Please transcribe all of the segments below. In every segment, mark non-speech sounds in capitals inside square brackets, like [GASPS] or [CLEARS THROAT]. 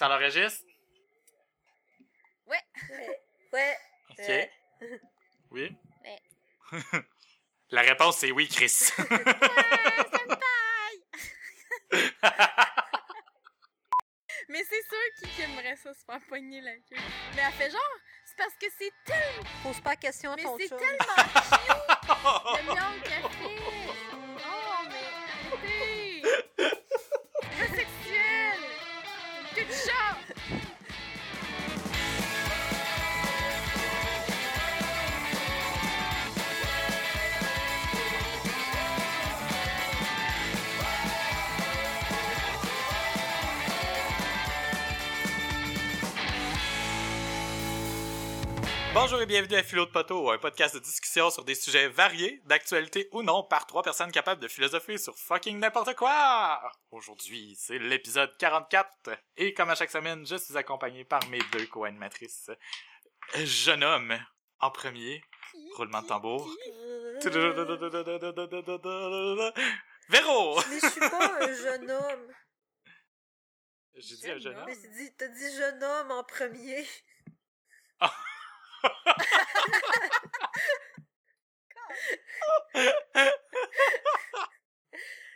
Ça l'enregistre? Ouais. Ouais. Ouais. Ok. Ouais. [LAUGHS] Oui? Ouais. [LAUGHS] La réponse, c'est oui, Chris. [LAUGHS] Mais c'est sûr qui qui aimerait ça se faire pogner la queue. Mais elle fait genre, c'est parce que c'est tellement. Pose pas la question à Mais ton c'est tellement cute! Le Bonjour et bienvenue à Philo de Poteau, un podcast de discussion sur des sujets variés, d'actualité ou non, par trois personnes capables de philosopher sur fucking n'importe quoi! Aujourd'hui, c'est l'épisode 44, et comme à chaque semaine, je suis accompagné par mes deux co-animatrices. Jeune homme, en premier, roulement de tambour. Véro! Mais je suis pas un jeune homme. J'ai dit un jeune homme? Mais dit, t'as dit jeune homme en premier.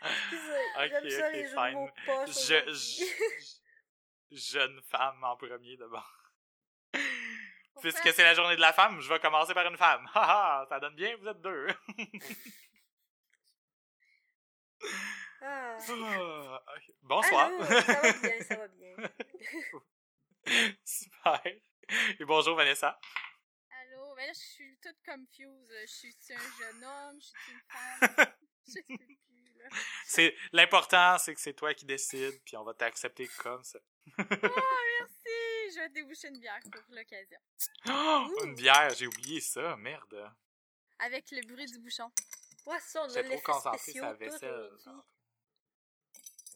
Excusez, Ok, J'aime ça ok, les fine. poches Je, je- jeune femme en premier d'abord. Puisque c'est la journée de la femme, je vais commencer par une femme. Haha, ça donne bien, vous êtes deux. Ah. Ah, ok. Bonsoir. Allô, ça va bien, ça va bien. [LAUGHS] Super. Et bonjour Vanessa. Là, je suis toute confuse. Je suis un jeune homme? Je suis une femme? [LAUGHS] Je sais plus, là. C'est l'important, c'est que c'est toi qui décides, puis on va t'accepter comme ça. Oh, [LAUGHS] merci! Je vais déboucher une bière pour l'occasion. Oh, une bière, j'ai oublié ça, merde. Avec le bruit du bouchon. Ouais, ça, on a J'étais trop concentré spéciaux sur la tout vaisselle.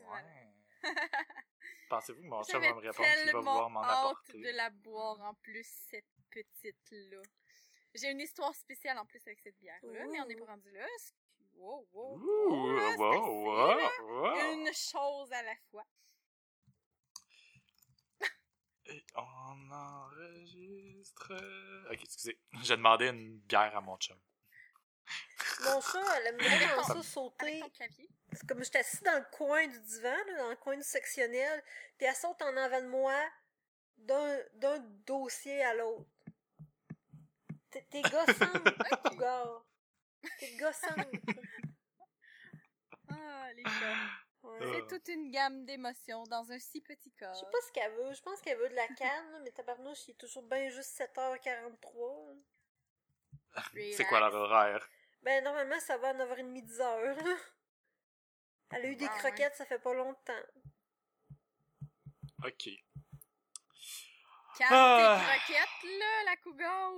Ouais. [LAUGHS] Pensez-vous que mon chum va me répondre qu'il va vouloir m'en hâte apporter? de la boire en plus, cette petite-là. J'ai une histoire spéciale en plus avec cette bière-là, mais on n'est pas rendu là. Wow, wow, Ouh, wow, là, wow. Une chose à la fois. [LAUGHS] Et on enregistre. Ok, excusez. J'ai demandé une bière à mon chum. Mon chat, elle aime vraiment [LAUGHS] ça sauter. C'est comme j'étais assis dans le coin du divan, là, dans le coin du sectionnel, puis elle saute en avant de moi d'un dossier à l'autre. T'es t'es gossante, Cougar. [LAUGHS] T'es gossante. [LAUGHS] Ah, les chats. Ouais. Euh. C'est toute une gamme d'émotions dans un si petit corps. Je sais pas ce qu'elle veut. Je pense qu'elle veut de la canne, mais tabarnouche, il est toujours bien juste 7h43. là. C'est quoi leur horaire? Ben, normalement, ça va à 9h30, 10h. là. Elle a eu des Ah, ouais. croquettes, ça fait pas longtemps. Ok. Calme Ah. tes croquettes, là, la cougar.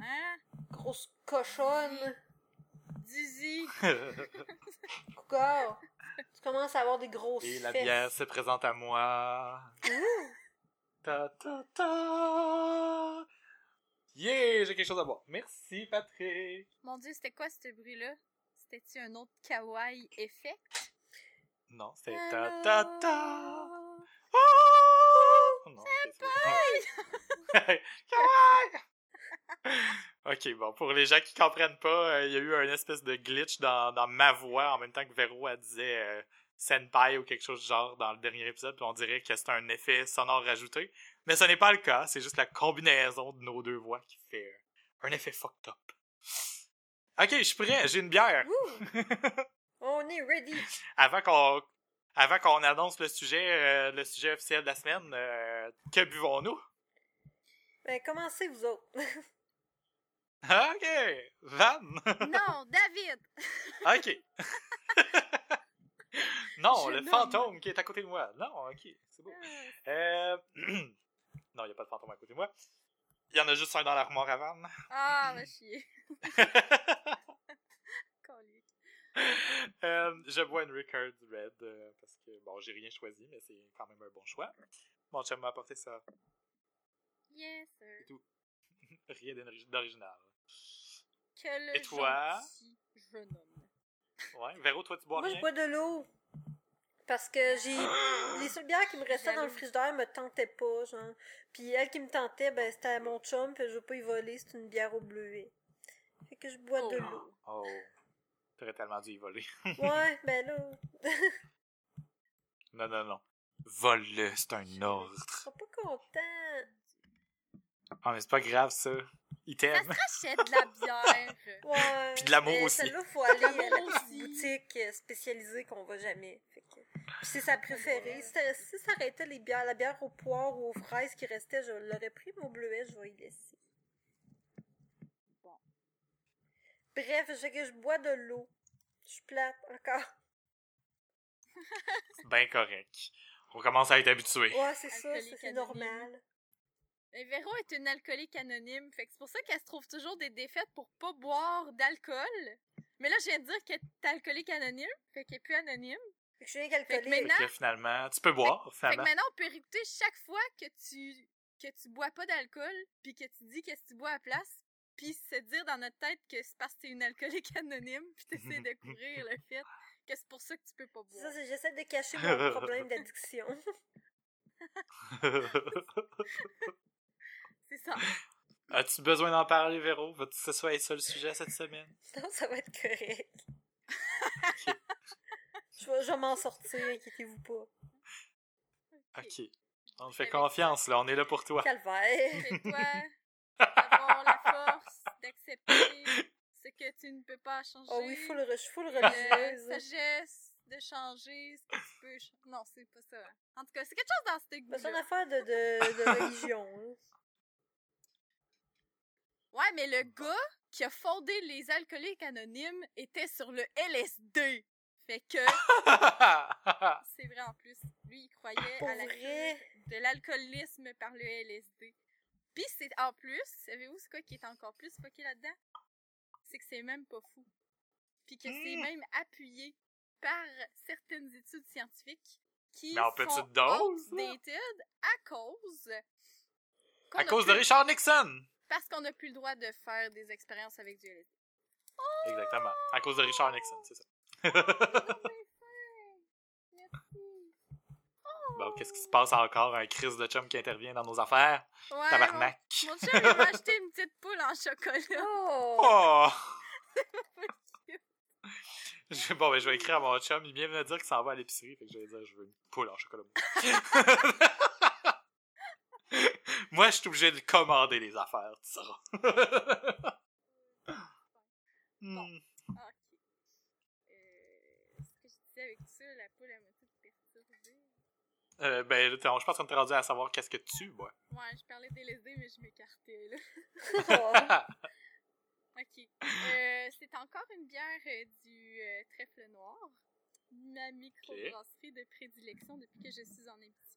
Hein? Grosse cochonne. Dizzy. [LAUGHS] Cougar. tu commences à avoir des grosses Et la fesses. bière se présente à moi. Ta ta ta. Yeah, j'ai quelque chose à boire. Merci, Patrick. Mon dieu, c'était quoi ce bruit-là? C'était-tu un autre kawaii effet? Non, c'est ta ta ta. Oh! Non, bon. [LAUGHS] Kawaii! Ok, bon, pour les gens qui comprennent pas, euh, il y a eu un espèce de glitch dans, dans ma voix en même temps que Véro elle disait euh, senpai ou quelque chose du genre dans le dernier épisode, puis on dirait que c'est un effet sonore rajouté. Mais ce n'est pas le cas, c'est juste la combinaison de nos deux voix qui fait euh, un effet fucked up. Ok, je suis prêt, j'ai une bière. [LAUGHS] On est ready. Avant qu'on avant qu'on annonce le sujet, euh, le sujet officiel de la semaine, euh, que buvons-nous? Ben, commencez, vous autres. [LAUGHS] Ok, Van. Non, David! [LAUGHS] ok. [LAUGHS] non, Je le nomme. fantôme qui est à côté de moi. Non, ok, c'est beau. Euh... [CLEARS THROAT] non, il n'y a pas de fantôme à côté de moi. Il y en a juste un dans l'armoire à Van. Ah, va [LAUGHS] chier. Euh, je bois une Rickard Red euh, parce que, bon, j'ai rien choisi, mais c'est quand même un bon choix. Mon chum m'a apporté ça. Yes, sir. Rien d'ori- d'original. Que le Et toi? jeune homme. Ouais, Véro, toi, tu bois Moi, je bois de l'eau. Parce que j'ai. [GASPS] Les seules bières qui me restaient dans le frigidaire me tentaient pas, genre. Puis elle qui me tentait, ben c'était mon chum, puis je veux pas y voler, c'est une bière au bleuet. Fait que je bois de Oh. l'eau. Oh. T'aurais tellement dû y voler. [LAUGHS] Ouais, ben là. Non, non, non. Vole-le, c'est un ordre. Je serais pas content. Ah, mais c'est pas grave, ça. Il Ça t'aime. se rachète de la bière. [LAUGHS] Ouais. Puis de l'amour aussi. Celle-là, faut aller à la petite boutique euh, spécialisée qu'on va jamais. Que... C'est sa préférée. Si, ça- si ça arrêtait les bières, la bière aux poires ou aux fraises qui restait, je l'aurais pris, mais au bleuet, je vais y laisser. Bon. Bref, je je bois de l'eau. Je suis plate encore. C'est [LAUGHS] bien correct. On commence à être habitué. Ouais, c'est ça, c'est normal. Et Véro est une alcoolique anonyme, fait que c'est pour ça qu'elle se trouve toujours des défaites pour pas boire d'alcool. Mais là, je viens de dire qu'elle est alcoolique anonyme, fait qu'elle est plus anonyme. Fait que je suis Fait que alcoolique. Fait maintenant- que finalement, tu peux boire, Fait que finalement. maintenant, on peut réécouter chaque fois que tu que tu bois pas d'alcool, puis que tu dis qu'est-ce que tu bois à la place, puis se dire dans notre tête que c'est parce que t'es une alcoolique anonyme, puis t'essaies de [LAUGHS] couvrir le fait que c'est pour ça que tu peux pas boire. j'essaie de cacher mon [LAUGHS] problème d'addiction. [LAUGHS] C'est ça. As-tu besoin d'en parler, Véro? Va-tu que ce soit ça le sujet cette semaine? [LAUGHS] non, ça va être correct. [LAUGHS] je vais, m'en sortir, inquiétez-vous pas. Ok. On te fait Avec confiance, là. On est là pour toi. Calvaire. Fais-toi [LAUGHS] avoir la force d'accepter ce que tu ne peux pas changer. Oh oui, full, je suis full la sagesse de changer ce que tu peux Non, c'est pas ça. En tout cas, c'est quelque chose dans ce Ben, goût C'est une affaire de, de, de religion. Ouais, mais le gars qui a fondé les alcooliques anonymes était sur le LSD. Fait que [LAUGHS] c'est vrai en plus. Lui, il croyait Pour à la vrai? de l'alcoolisme par le LSD. Puis c'est en plus, savez-vous ce quoi qui est encore plus fucké là-dedans? C'est que c'est même pas fou. Puis que c'est Hmm. même appuyé par certaines études scientifiques qui Mais en petite sont dose, outdated à cause à cause de Richard Nixon! Parce qu'on n'a plus le droit de faire des expériences avec du LSD. Exactement. À cause de Richard Nixon, c'est ça. Merci. [LAUGHS] bon, qu'est-ce qui se passe encore? Un crise de chum qui intervient dans nos affaires? Ouais, Tabarnak! Mon, mon chum, il m'a acheté une petite poule en chocolat. Oh! Oh! [LAUGHS] Je- Bon, ben, je vais écrire à mon chum. Il vient de me dire qu'il s'en va à l'épicerie. Fait que je vais dire, je veux une poule en chocolat. [LAUGHS] Moi, je suis obligé de commander les affaires, tu sauras. [LAUGHS] Hmm. Ah, ok. Euh, ce que je disais avec ça, la poule, elle m'a toute perturbée? Euh, ben, je pense qu'on est rendu à savoir qu'est-ce que tu bois. Ouais, je parlais des mais je m'écartais, là. Oh. [LAUGHS] Ok. Euh, c'est encore une bière du trèfle noir. Ma microbrasserie de prédilection depuis que je suis en Abitibi.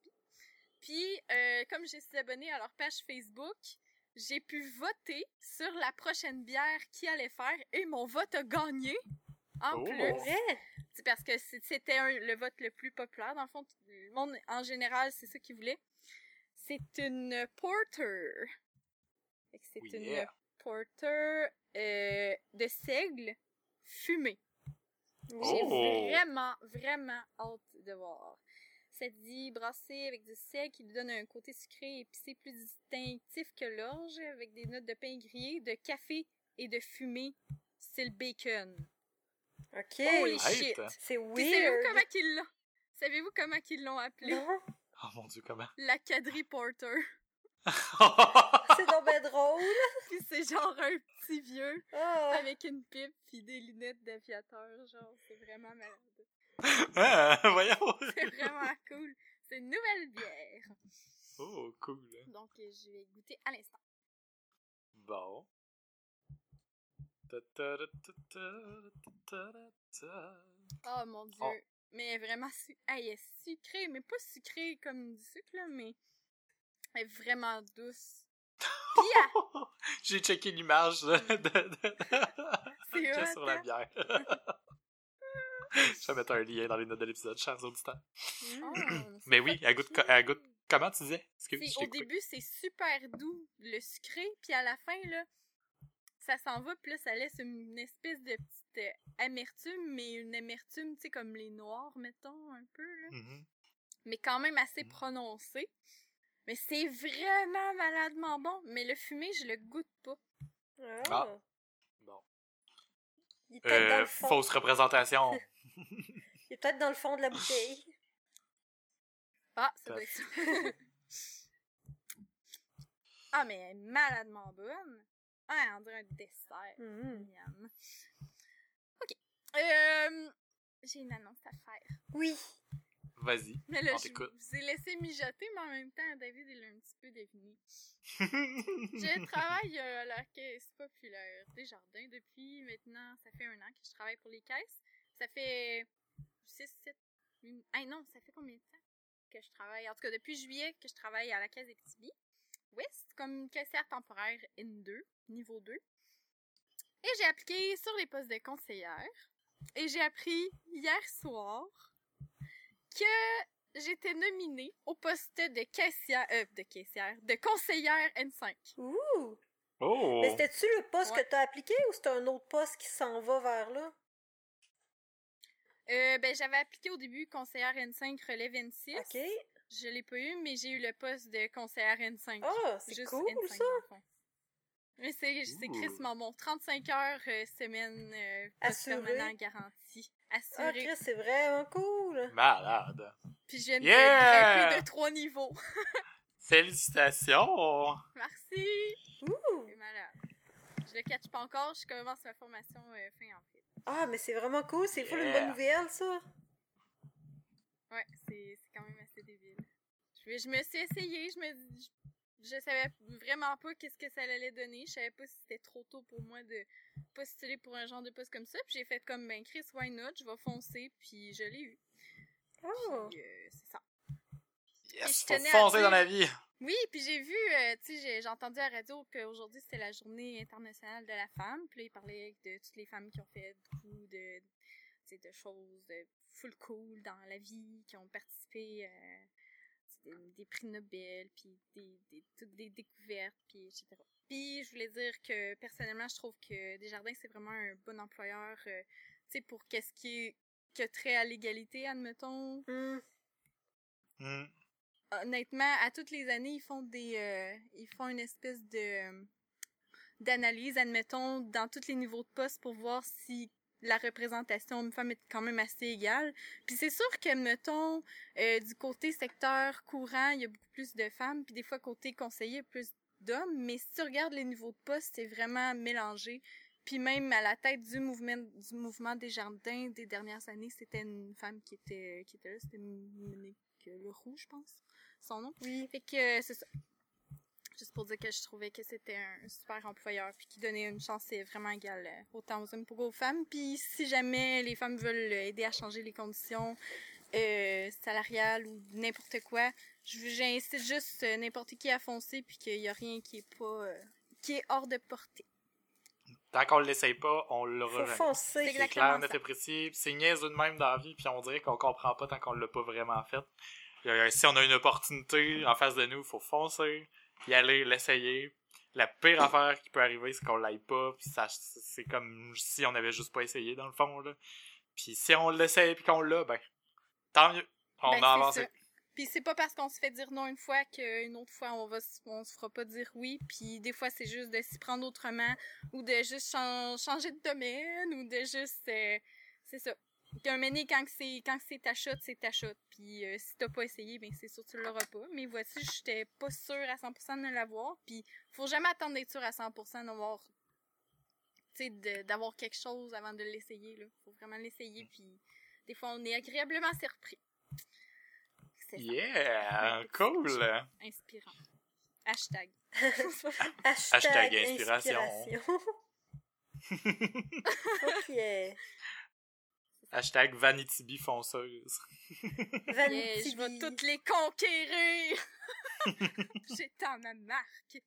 Puis, euh, comme je suis abonnée à leur page Facebook, j'ai pu voter sur la prochaine bière qu'ils allaient faire et mon vote a gagné. En Oh. plus. C'est parce que c'était le vote le plus populaire. Dans le fond, le monde, en général, c'est ça qu'ils voulaient. C'est une porter. C'est Oui, une yeah. porter euh, de seigle fumée. J'ai Oh. vraiment, vraiment hâte de voir. Ça dit brasser avec du sel qui lui donne un côté sucré et épicé plus distinctif que l'orge, avec des notes de pain grillé, de café et de fumée, style bacon. Ok. Holy Right. shit! C'est Puis savez-vous weird. comment qu'ils l'ont? Savez-vous comment qu'ils l'ont appelé? Non? Oh mon dieu, comment? La quadri porter. [LAUGHS] C'est donc ben drôle. Puis c'est genre un petit vieux Ah. avec une pipe puis des lunettes d'aviateur. Genre, c'est vraiment malade. Ah, [LAUGHS] voyons! [LAUGHS] C'est vraiment cool. C'est une nouvelle bière. Oh, cool. Donc, euh, je vais goûter à l'instant. Bon. Oh mon dieu. Oh. Mais vraiment, su hey, elle est sucrée. Mais pas sucrée comme du sucre, là, mais elle est vraiment douce. [LAUGHS] J'ai checké l'image de, de, de- hot, sur la hein? bière. [LAUGHS] Je vais mettre un lien dans les notes de l'épisode, chers auditeurs. Oh, [CLEARS THROAT] Mais oui, elle goûte, elle goûte Comment tu disais? Au début, c'est super doux, le sucré, puis à la fin, là, ça s'en va, puis là, ça laisse une espèce de petite euh, amertume, mais une amertume, tu sais, comme les noirs, mettons, un peu, là. Mhm. Mais quand même assez Mm. prononcée. Mais c'est vraiment maladement bon. Mais le fumé, je le goûte pas. Ah. Ah. Bon. Il Euh, fausse représentation. [LAUGHS] Peut-être dans le fond de la bouteille. [LAUGHS] Ah, ça doit être ça. [LAUGHS] ah, mais elle est maladement bonne. Ah, on dirait un dessert. Mhm. Miam. Ok. Euh, J'ai une annonce à faire. Oui. Vas-y. Mais là, On je vous ai laissé mijoter, mais en même temps, David, il a un petit peu deviné. [LAUGHS] Je travaille euh, à la caisse populaire des jardins depuis maintenant, ça fait un an que je travaille pour les caisses. Ça fait 6, 7, ah non, ça fait combien de temps que je travaille? En tout cas, depuis juillet que je travaille à la caisse d'Extibi. West, comme caissière temporaire N2, niveau 2. Et j'ai appliqué sur les postes de conseillère. Et j'ai appris hier soir que j'étais nominée au poste de caissière, euh, de caissière, de conseillère N5. Ouh. oh! Mais c'était-tu le poste Ouais. que t'as appliqué ou c'est un autre poste qui s'en va vers là? Euh, ben, j'avais appliqué au début conseillère N5 relève N6. OK. Je l'ai pas eu, mais j'ai eu le poste de conseillère N5. Ah, c'est cool, N5, ça. Mais c'est c'est crissement bon. 35 heures euh, semaine euh, permanent garantie. Ah, Assuré. Chris, c'est vraiment cool. Malade. Puis je viens de Yeah! grimper de trois niveaux. [LAUGHS] Félicitations! Merci! Ouh. C'est malade. Je le catch pas encore, je commence ma formation euh, fin avril. Ah, mais c'est vraiment cool. C'est full une Yeah. bonne nouvelle, ça. Ouais, c'est c'est quand même assez débile. Je, je me suis essayée, je me dis- je, je savais vraiment pas qu'est-ce que ça allait donner. Je savais pas si c'était trop tôt pour moi de postuler pour un genre de poste comme ça. Puis j'ai fait comme, ben Chris, why not? Je vais foncer, puis je l'ai eu. Oh. Euh, c'est ça. Yes, je faut tenais à foncer dire- dans la vie! Oui, puis j'ai vu, euh, tu sais, j'ai- j'ai entendu à la radio qu'aujourd'hui c'était la journée internationale de la femme. Puis là, ils parlaient de toutes les femmes qui ont fait beaucoup de, tu sais, de choses euh, full cool dans la vie, qui ont participé à des, des prix Nobel, puis des, des, toutes des découvertes, puis etc. Puis je voulais dire que personnellement, je trouve que Desjardins, c'est vraiment un bon employeur, euh, tu sais, pour qu'est-ce qui est que trait à l'égalité, admettons, Hmm. Hmm. Honnêtement, à toutes les années, ils font des, euh, ils font une espèce de d'analyse, admettons, dans tous les niveaux de poste pour voir si la représentation homme-femme est quand même assez égale. Puis c'est sûr que, mettons, euh, du côté secteur courant, il y a beaucoup plus de femmes, puis des fois côté conseiller, plus d'hommes. Mais si tu regardes les niveaux de poste, c'est vraiment mélangé. Puis même à la tête du mouvement du mouvement des jardins des dernières années, c'était une femme qui était qui était là, c'était Leroux, je pense, son nom. Oui. Fait que euh, c'est ça. Juste pour dire que je trouvais que c'était un super employeur puis qui donnait une chance vraiment égale euh, autant aux hommes qu'aux femmes. Puis si jamais les femmes veulent aider à changer les conditions euh, salariales ou n'importe quoi, je- j'incite juste n'importe qui à foncer puis qu'il y a rien qui est pas euh, qui est hors de portée. Tant qu'on l'essaye pas, on l'aura Faut jamais. foncer. C'est clair, net et précis. C'est niaiseux de même dans la vie, puis on dirait qu'on comprend pas tant qu'on l'a pas vraiment fait. Euh, si on a une opportunité en face de nous, faut foncer, y aller, l'essayer. La pire affaire qui peut arriver, c'est qu'on l'aille pas, puis ça, c'est comme si on avait juste pas essayé, dans le fond, là. Puis si on l'essaye puis qu'on l'a, ben, tant mieux. On Ben, a avancé. Puis c'est pas parce qu'on se fait dire non une fois qu'une autre fois on va on se fera pas dire oui. Puis des fois c'est juste de s'y prendre autrement ou de juste chan- changer de domaine ou de juste euh, c'est ça. Puis un quand c'est quand c'est ta shot, c'est ta shot. Puis euh, si t'as pas essayé, ben c'est sûr que tu l'auras pas. Mais voici, j'étais pas sûre à 100% de l'avoir. Puis faut jamais attendre d'être sûr à 100% d'avoir d'avoir quelque chose avant de l'essayer là. Faut vraiment l'essayer puis des fois on est agréablement surpris. C'est ça. Yeah! Cool! Inspirant. Hashtag. Hashtag, [LAUGHS] Hashtag inspiration. yeah. Hashtag Vanity fonceuse. Vanity [LAUGHS] Yeah, je vais toutes les conquérir. [LAUGHS] J'ai tant ma marque.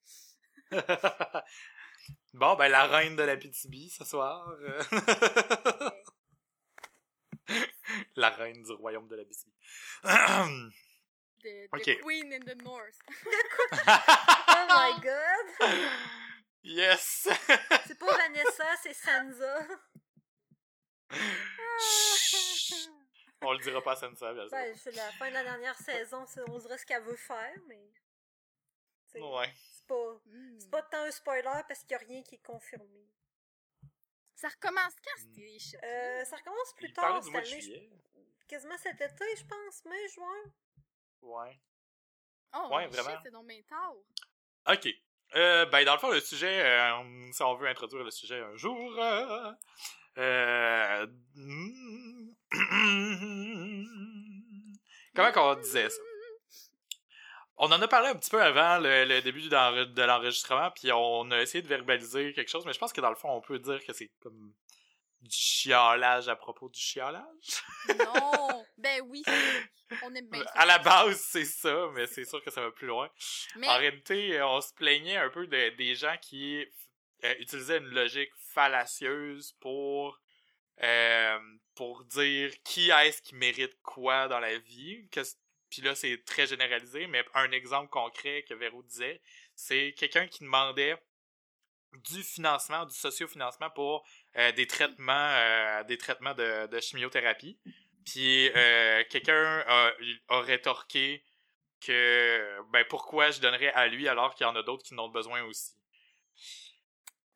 bon, ben, la reine de la PTB ce soir. [LAUGHS] la reine du royaume de la BTB. The. Queen in the North. [LAUGHS] Oh my god. Yes! [LAUGHS] C'est pas Vanessa, c'est Sansa. On le dira pas à Sansa, bien sûr. Ben, c'est la fin de la dernière saison, on dirait ce qu'elle veut faire, mais. c'est- Ouais. C'est pas, Hmm. c'est pas tant un spoiler parce qu'il y a rien qui est confirmé. Ça recommence quand, ces? Euh, ça recommence plus Il tard cette année, juillet. quasiment cet été, je pense, mai, juin. Ouais. Oh, ouais, shit, vraiment. c'est donc bien tard. Ok. Euh, ben, dans le fond, le sujet, euh, si on veut introduire le sujet un jour, euh, euh, [CLEARS THROAT] comment qu'on disait ça? On en a parlé un petit peu avant le, le début de l'enregistrement, puis on a essayé de verbaliser quelque chose, mais je pense que dans le fond, on peut dire que c'est comme du chiolage à propos du chiolage. Non! [LAUGHS] ben oui, on aime bien ça. À la base, c'est ça, mais c'est sûr que ça va plus loin. Mais, En réalité, on se plaignait un peu de- des gens qui euh, utilisaient une logique fallacieuse pour euh, pour dire qui est-ce qui mérite quoi dans la vie. Que, puis là, c'est très généralisé, mais un exemple concret que Véro disait, c'est quelqu'un qui demandait du financement, du sociofinancement pour euh, des traitements, euh, des traitements de, de chimiothérapie. Puis euh, quelqu'un a, a rétorqué que ben pourquoi je donnerais à lui alors qu'il y en a d'autres qui en ont besoin aussi.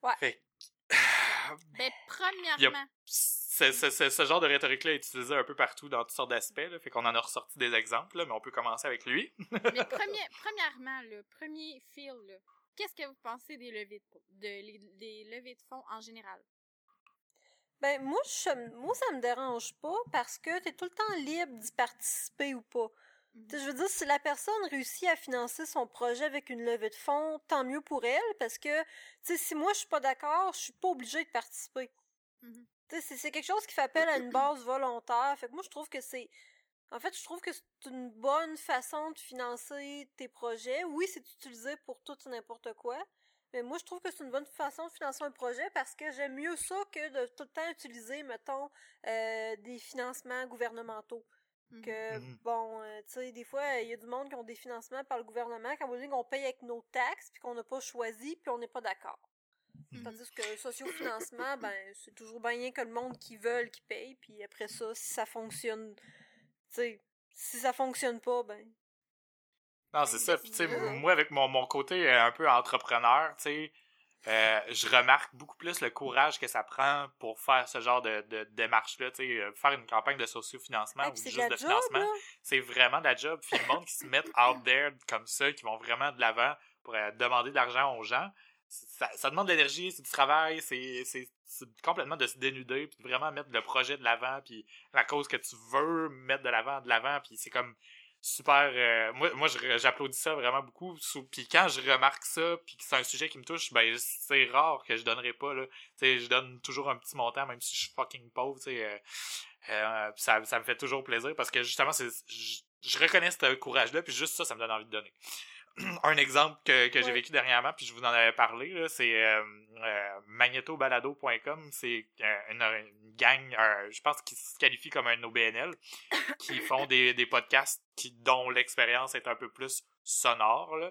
Ouais. Fait ben, [SIGHS] premièrement, c'est- c'est- ce genre de rhétorique-là est utilisé un peu partout dans toutes sortes d'aspects, là, fait qu'on en a ressorti des exemples, là, mais on peut commencer avec lui. [LAUGHS] mais premier- premièrement, le premier feel, là, qu'est-ce que vous pensez des levées de, de- les- des levées de fonds en général? Ben, moi, je, moi, ça me dérange pas parce que t'es tout le temps libre d'y participer ou pas. Mhm. Tu Je veux dire, si la personne réussit à financer son projet avec une levée de fonds, tant mieux pour elle, parce que, tu sais, si moi je suis pas d'accord, je suis pas obligée de participer. Mhm. Tu c'est- c'est quelque chose qui fait appel à une base volontaire. Fait que moi, je trouve que c'est. En fait, je trouve que c'est une bonne façon de financer tes projets. Oui, c'est utilisé pour tout et n'importe quoi. Mais moi, je trouve que c'est une bonne façon de financer un projet parce que j'aime mieux ça que de tout le temps utiliser, mettons, euh, des financements gouvernementaux Mhm. que Mhm. bon euh, tu sais des fois il y a du monde qui ont des financements par le gouvernement quand on dit qu'on paye avec nos taxes puis qu'on n'a pas choisi puis on n'est pas d'accord. Tandis que le socio-financement ben c'est toujours bien que le monde qui veulent qui paye puis après ça si ça fonctionne tu sais si ça fonctionne pas ben Non, c'est ça. Puis, tu sais, Ouais. moi, avec mon, mon côté euh, un peu entrepreneur, tu sais, euh, je remarque beaucoup plus le courage que ça prend pour faire ce genre de, de démarche-là. Tu sais, euh, faire une campagne de sociofinancement ou juste de de, la job financement, c'est vraiment de la job. Puis le monde qui se met out there comme ça, qui vont vraiment de l'avant pour euh, demander de l'argent aux gens, ça, demande de l'énergie, c'est du travail, c'est complètement de se dénuder, puis de vraiment mettre le projet de l'avant, puis la cause que tu veux mettre de l'avant, de l'avant, puis c'est comme super... euh, moi, moi j'applaudis ça vraiment beaucoup. Puis quand je remarque ça, puis que c'est un sujet qui me touche, ben c'est rare que je donnerai pas, là. Je donne toujours un petit montant, même si je suis fucking pauvre, tu sais. euh, euh, ça, ça me fait toujours plaisir, parce que justement, c'est je reconnais ce courage-là, puis juste ça, ça me donne envie de donner. [CLEARS THROAT] un exemple que, que j'ai vécu dernièrement, puis je vous en avais parlé, là, c'est euh, euh, magnetobalado.com. C'est euh, une, une gang, euh, je pense qu'ils se qualifient comme un OBNL, [LAUGHS] qui font des, des podcasts qui, dont l'expérience est un peu plus sonore. Là.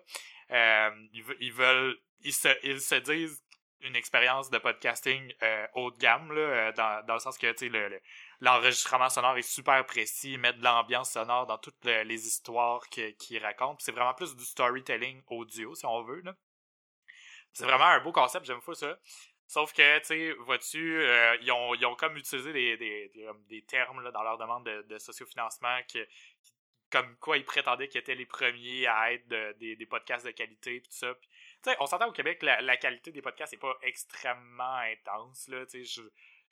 Euh, ils, ils veulent, ils se, ils se disent une expérience de podcasting euh, haut de gamme, là, dans, dans le sens que tu sais, le, le- l'enregistrement sonore est super précis, ils mettent de l'ambiance sonore dans toutes le- les histoires qu'ils racontent. C'est vraiment plus du storytelling audio, si on veut. C'est vraiment un beau concept, j'aime fou ça. Sauf que, tu sais, vois-tu, euh, ils, ont, comme utilisé des, termes dans leur demande de, sociofinancement comme quoi ils prétendaient qu'ils étaient les premiers à être de- des, podcasts de qualité pis tout ça. On s'entend au Québec, la, la qualité des podcasts n'est pas extrêmement intense, là,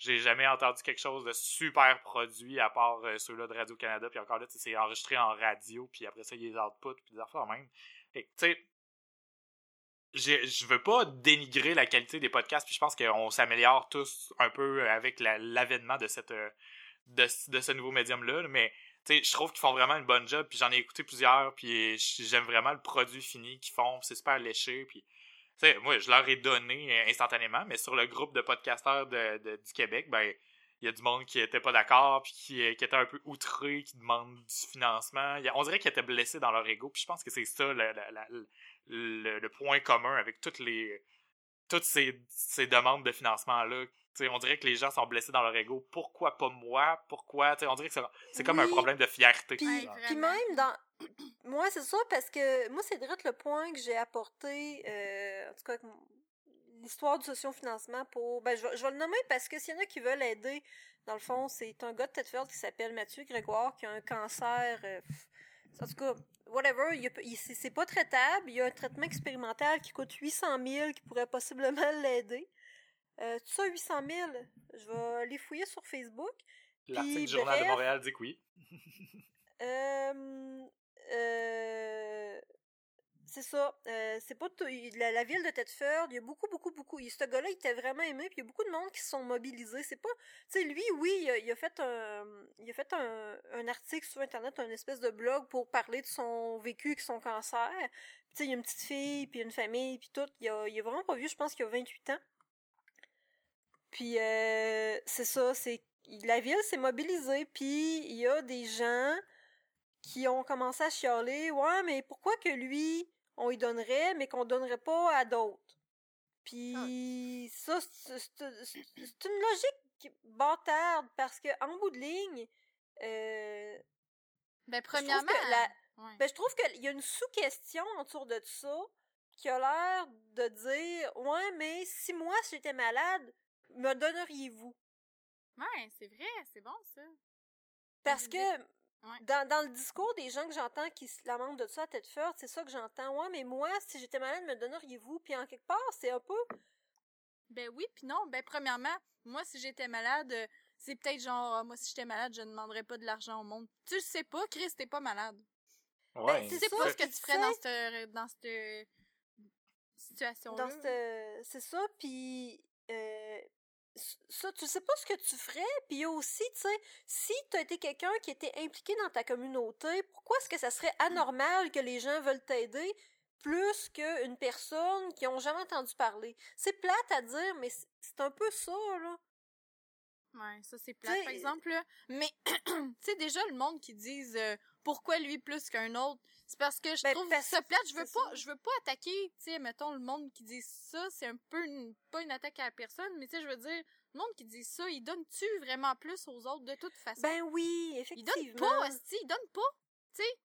j'ai jamais entendu quelque chose de super produit à part euh, ceux-là de Radio-Canada, puis encore là, c'est enregistré en radio, puis après ça, il y a les outputs, puis des affaires même. Que, tu sais, je veux pas dénigrer la qualité des podcasts, puis je pense qu'on s'améliore tous un peu avec la- l'avènement de cette euh, de, de ce nouveau médium-là, mais je trouve qu'ils font vraiment une bonne job, puis j'en ai écouté plusieurs, puis j'aime vraiment le produit fini qu'ils font, c'est super léché, puis sais, moi, je leur ai donné euh, instantanément, mais sur le groupe de podcasteurs de, de- du Québec, ben, il y a du monde qui était pas d'accord, puis qui, euh, qui était un peu outré, qui demande du financement. Il y a- on dirait qu'ils étaient blessés dans leur ego, puis je pense que c'est ça le, le, le- le- le point commun avec toutes les toutes ces, ces demandes de financement-là, on dirait que les gens sont blessés dans leur ego. Pourquoi pas moi? Pourquoi? on dirait que c'est comme un problème de fierté. Puis, puis même dans... [CLEARS THROAT] Moi, c'est ça, parce que moi, c'est direct le point que j'ai apporté, euh, en tout cas, l'histoire du socio-financement pour... Ben, je, vais le nommer parce que s'il y en a qui veulent aider, dans le fond, c'est un gars de Tedford qui s'appelle Mathieu Grégoire qui a un cancer... Euh, en tout cas, whatever, c'est pas traitable. Il y a un traitement expérimental qui coûte 800 000 qui pourrait possiblement [LAUGHS] l'aider. Euh, tout ça, 800 000. Je vais les fouiller sur Facebook. L'article du Journal de Montréal dit que oui. euh, euh, c'est ça. Euh, c'est pas la, ville de Tedford, il y a beaucoup, beaucoup, beaucoup. ce gars-là, il était vraiment aimé, puis il y a beaucoup de monde qui se sont mobilisés. C'est pas. Tu lui, oui, il a, fait un. Il a fait un, un, article sur Internet, un espèce de blog pour parler de son vécu avec son cancer. Tu il y a une petite fille, puis une famille, puis tout. Il a, il vraiment pas vu, je pense qu'il a 28 ans. Puis euh, c'est ça, c'est la ville s'est mobilisée, puis il y a des gens qui ont commencé à chialer, ouais, mais pourquoi que lui on y donnerait, mais qu'on donnerait pas à d'autres. Puis ça, c'est une logique bâtarde parce que en bout de ligne, euh, ben premièrement, ben, je trouve qu'il y a une sous-question autour de ça qui a l'air de dire, ouais, mais si moi j'étais malade, me donneriez-vous? Ouais, c'est vrai, c'est bon ça. Parce que dans, dans, le discours des gens que j'entends qui se lamentent de ça à tête forte, c'est ça que j'entends. Ouais, mais moi, si j'étais malade, me donneriez-vous? Puis en quelque part, c'est un peu. Ben oui, puis non. Ben premièrement, moi, si j'étais malade, euh, c'est peut-être genre, ah, moi, si j'étais malade, je ne demanderais pas de l'argent au monde. Tu le sais pas, Chris, t'es pas malade. Ouais. Ben, tu sais pas ce que tu ferais dans cette, dans cette situation-là. Dans C'est ça, puis. Euh, ça, tu sais pas ce que tu ferais, puis aussi, tu sais, si tu as été quelqu'un qui était impliqué dans ta communauté, pourquoi est-ce que ça serait anormal que les gens veulent t'aider plus qu'une personne qui ont jamais entendu parler? C'est plate à dire, mais c'est un peu ça, là. Ouais, ça c'est plate, par exemple, Mais, [CLEARS THROAT] tu sais, déjà, le monde qui disent euh, pourquoi lui plus qu'un autre, c'est parce que je ben, trouve ça plate. Je veux pas, je veux pas attaquer, tu sais, mettons, le monde qui dit ça, c'est un peu pas une attaque à la personne, mais tu sais, je veux dire, le monde qui dit ça, il donne-tu vraiment plus aux autres de toute façon? Ben oui, effectivement. Il donne pas, aussi, il donne pas, tu sais.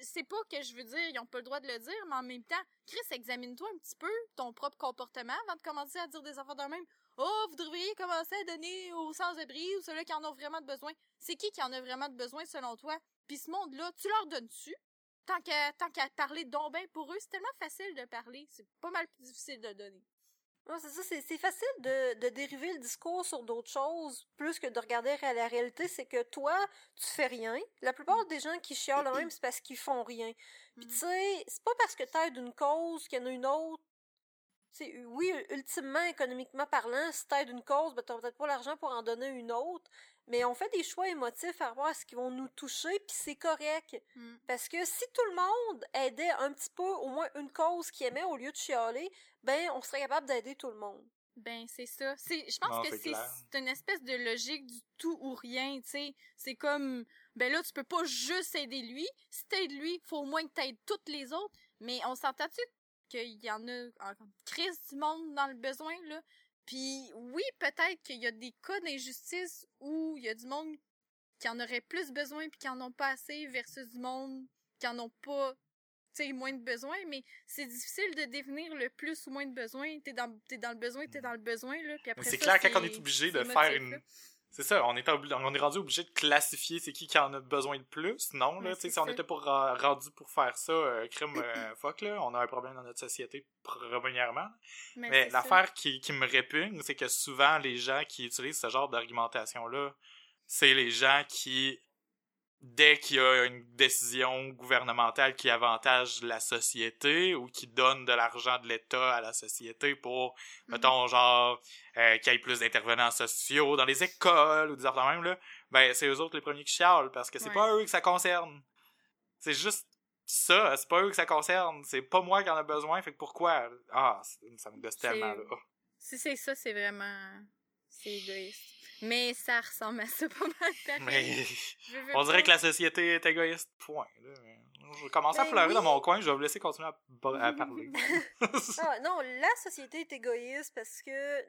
C'est pas que je veux dire, ils ont pas le droit de le dire, mais en même temps, Chris, examine-toi un petit peu ton propre comportement avant de commencer à dire des affaires de même. Oh, vous devriez commencer à donner aux sans-abri ou ceux-là qui en ont vraiment besoin. C'est qui qui en a vraiment besoin selon toi? Puis ce monde-là, tu leur donnes-tu? Tant qu'à tant qu'à parler donc ben pour eux, c'est tellement facile de parler. C'est pas mal plus difficile de donner. Non, c'est ça, c'est facile de, de dériver le discours sur d'autres choses plus que de regarder à la réalité. C'est que toi, tu fais rien. La plupart des gens qui chialent même, c'est parce qu'ils font rien. Puis tu sais, c'est pas parce que t'aides une cause qu'il y en a une autre oui, ultimement, économiquement parlant, si t'aides une cause, ben, t'as peut-être pas l'argent pour en donner une autre, mais on fait des choix émotifs à voir ce qui vont nous toucher, puis c'est correct. Mm. Parce que si tout le monde aidait un petit peu, au moins une cause qui aimait au lieu de chialer, ben, on serait capable d'aider tout le monde. Ben, c'est ça. je pense que c'est une espèce de logique du tout ou rien, tu sais. C'est comme, ben là, tu peux pas juste aider lui. Si t'aides lui, faut au moins que t'aides toutes les autres. Mais on s'entend-tu qu'il y en a en crise du monde dans le besoin, là? Puis oui, peut-être qu'il y a des cas d'injustice où il y a du monde qui en aurait plus besoin puis qui en ont pas assez versus du monde qui en ont pas tu sais moins de besoin mais c'est difficile de définir le plus ou moins de besoin. T'es dans t'es dans le besoin t'es dans le besoin là puis après c'est clair quand on est obligé de faire une c'est ça, on est, on est rendu obligé de classifier c'est qui qui en a besoin de plus, non, là, tu sais, si on était pour, rendu pour faire ça, euh, crime, euh, [CLEARS THROAT] fuck, là, on a un problème dans notre société, premièrement. Mais, l'affaire qui, qui me répugne, c'est que souvent, les gens qui utilisent ce genre d'argumentation-là, c'est les gens qui dès qu'il y a une décision gouvernementale qui avantage la société ou qui donne de l'argent de l'État à la société pour, mhm. mettons, genre, euh, qu'il y ait plus d'intervenants sociaux dans les écoles ou des affaires même, là, ben, c'est eux autres les premiers qui chialent parce que c'est pas eux que ça concerne. C'est juste ça, c'est pas eux que ça concerne. C'est pas moi qui en a besoin, fait que pourquoi? Ah, ça me gosse tellement, là. Si c'est ça, c'est vraiment... C'est égoïste. Mais ça ressemble à ça pas mal [LAUGHS] Mais on dirait que la société est égoïste, point. Je vais commencer à Ben pleurer oui. dans mon coin, je vais vous laisser continuer à, à [LAUGHS] parler. Ah, non, la société est égoïste parce que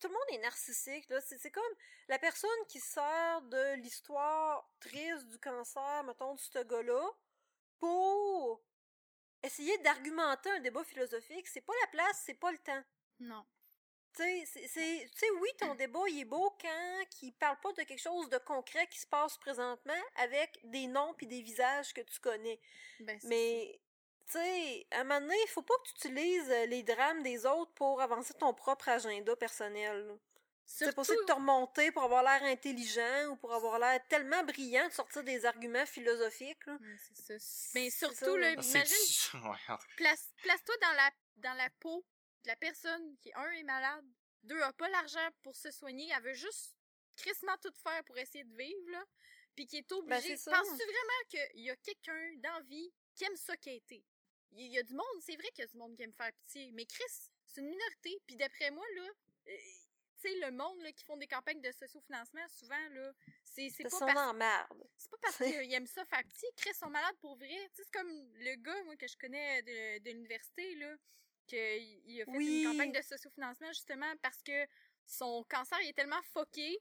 tout le monde est narcissique. là. C'est c'est comme la personne qui sert de l'histoire triste du cancer, mettons, de ce gars-là, pour essayer d'argumenter un débat philosophique. C'est pas la place, c'est pas le temps. Non. Tu sais, c'est- c'est- tu sais, oui, ton débat, il est beau quand il parle pas de quelque chose de concret qui se passe présentement avec des noms puis des visages que tu connais. Ben, Mais, tu sais, à un moment donné, il faut pas que tu utilises euh, les drames des autres pour avancer ton propre agenda personnel. C'est pas Surtout- de te remonter pour avoir l'air intelligent ou pour avoir l'air tellement brillant de sortir des arguments philosophiques. là. Ouais, c'est ça. Mais C'est surtout, ça, là, là. C'est- imagine, [LAUGHS] place, place-toi dans la, dans la peau la personne qui, un, est malade, deux, a pas l'argent pour se soigner, elle veut juste crissement tout faire pour essayer de vivre, là, puis qui est obligée. Ben, ça. Penses-tu vraiment qu'il y a quelqu'un dans vie qui aime ça quêter? Il y a du monde, c'est vrai qu'il y a du monde qui aime faire pitié, mais Chris, c'est une minorité, puis d'après moi, là, euh, tu sais, le monde là, qui font des campagnes de socio-financement, souvent, là, c'est pas en merde. c'est pas parce qu'ils aiment ça faire petit, Chris sont malades pour vrai. Tu sais, c'est comme le gars, moi, que je connais de, de l'université, là, qu'il il a fait Oui. une campagne de sociofinancement, justement, parce que son cancer, il est tellement foqué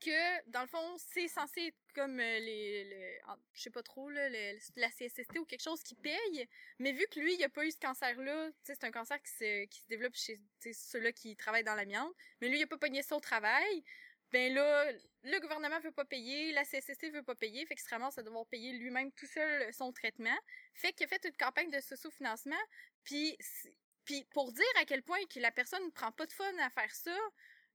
que, dans le fond, c'est censé être comme euh, les, les- je sais pas trop, là, la CSST ou quelque chose qui paye. Mais vu que lui, il a pas eu ce cancer-là, tu sais, c'est un cancer qui se, qui se développe chez, ceux-là qui travaillent dans l'amiante. Mais lui, il a pas pogné ça au travail ben là, le gouvernement veut pas payer, la CSST veut pas payer, fait qu'il se ramasse à devoir payer lui-même tout seul son traitement. Fait qu'il a fait une campagne de socio-financement, puis pour dire à quel point la personne ne prend pas de fun à faire ça,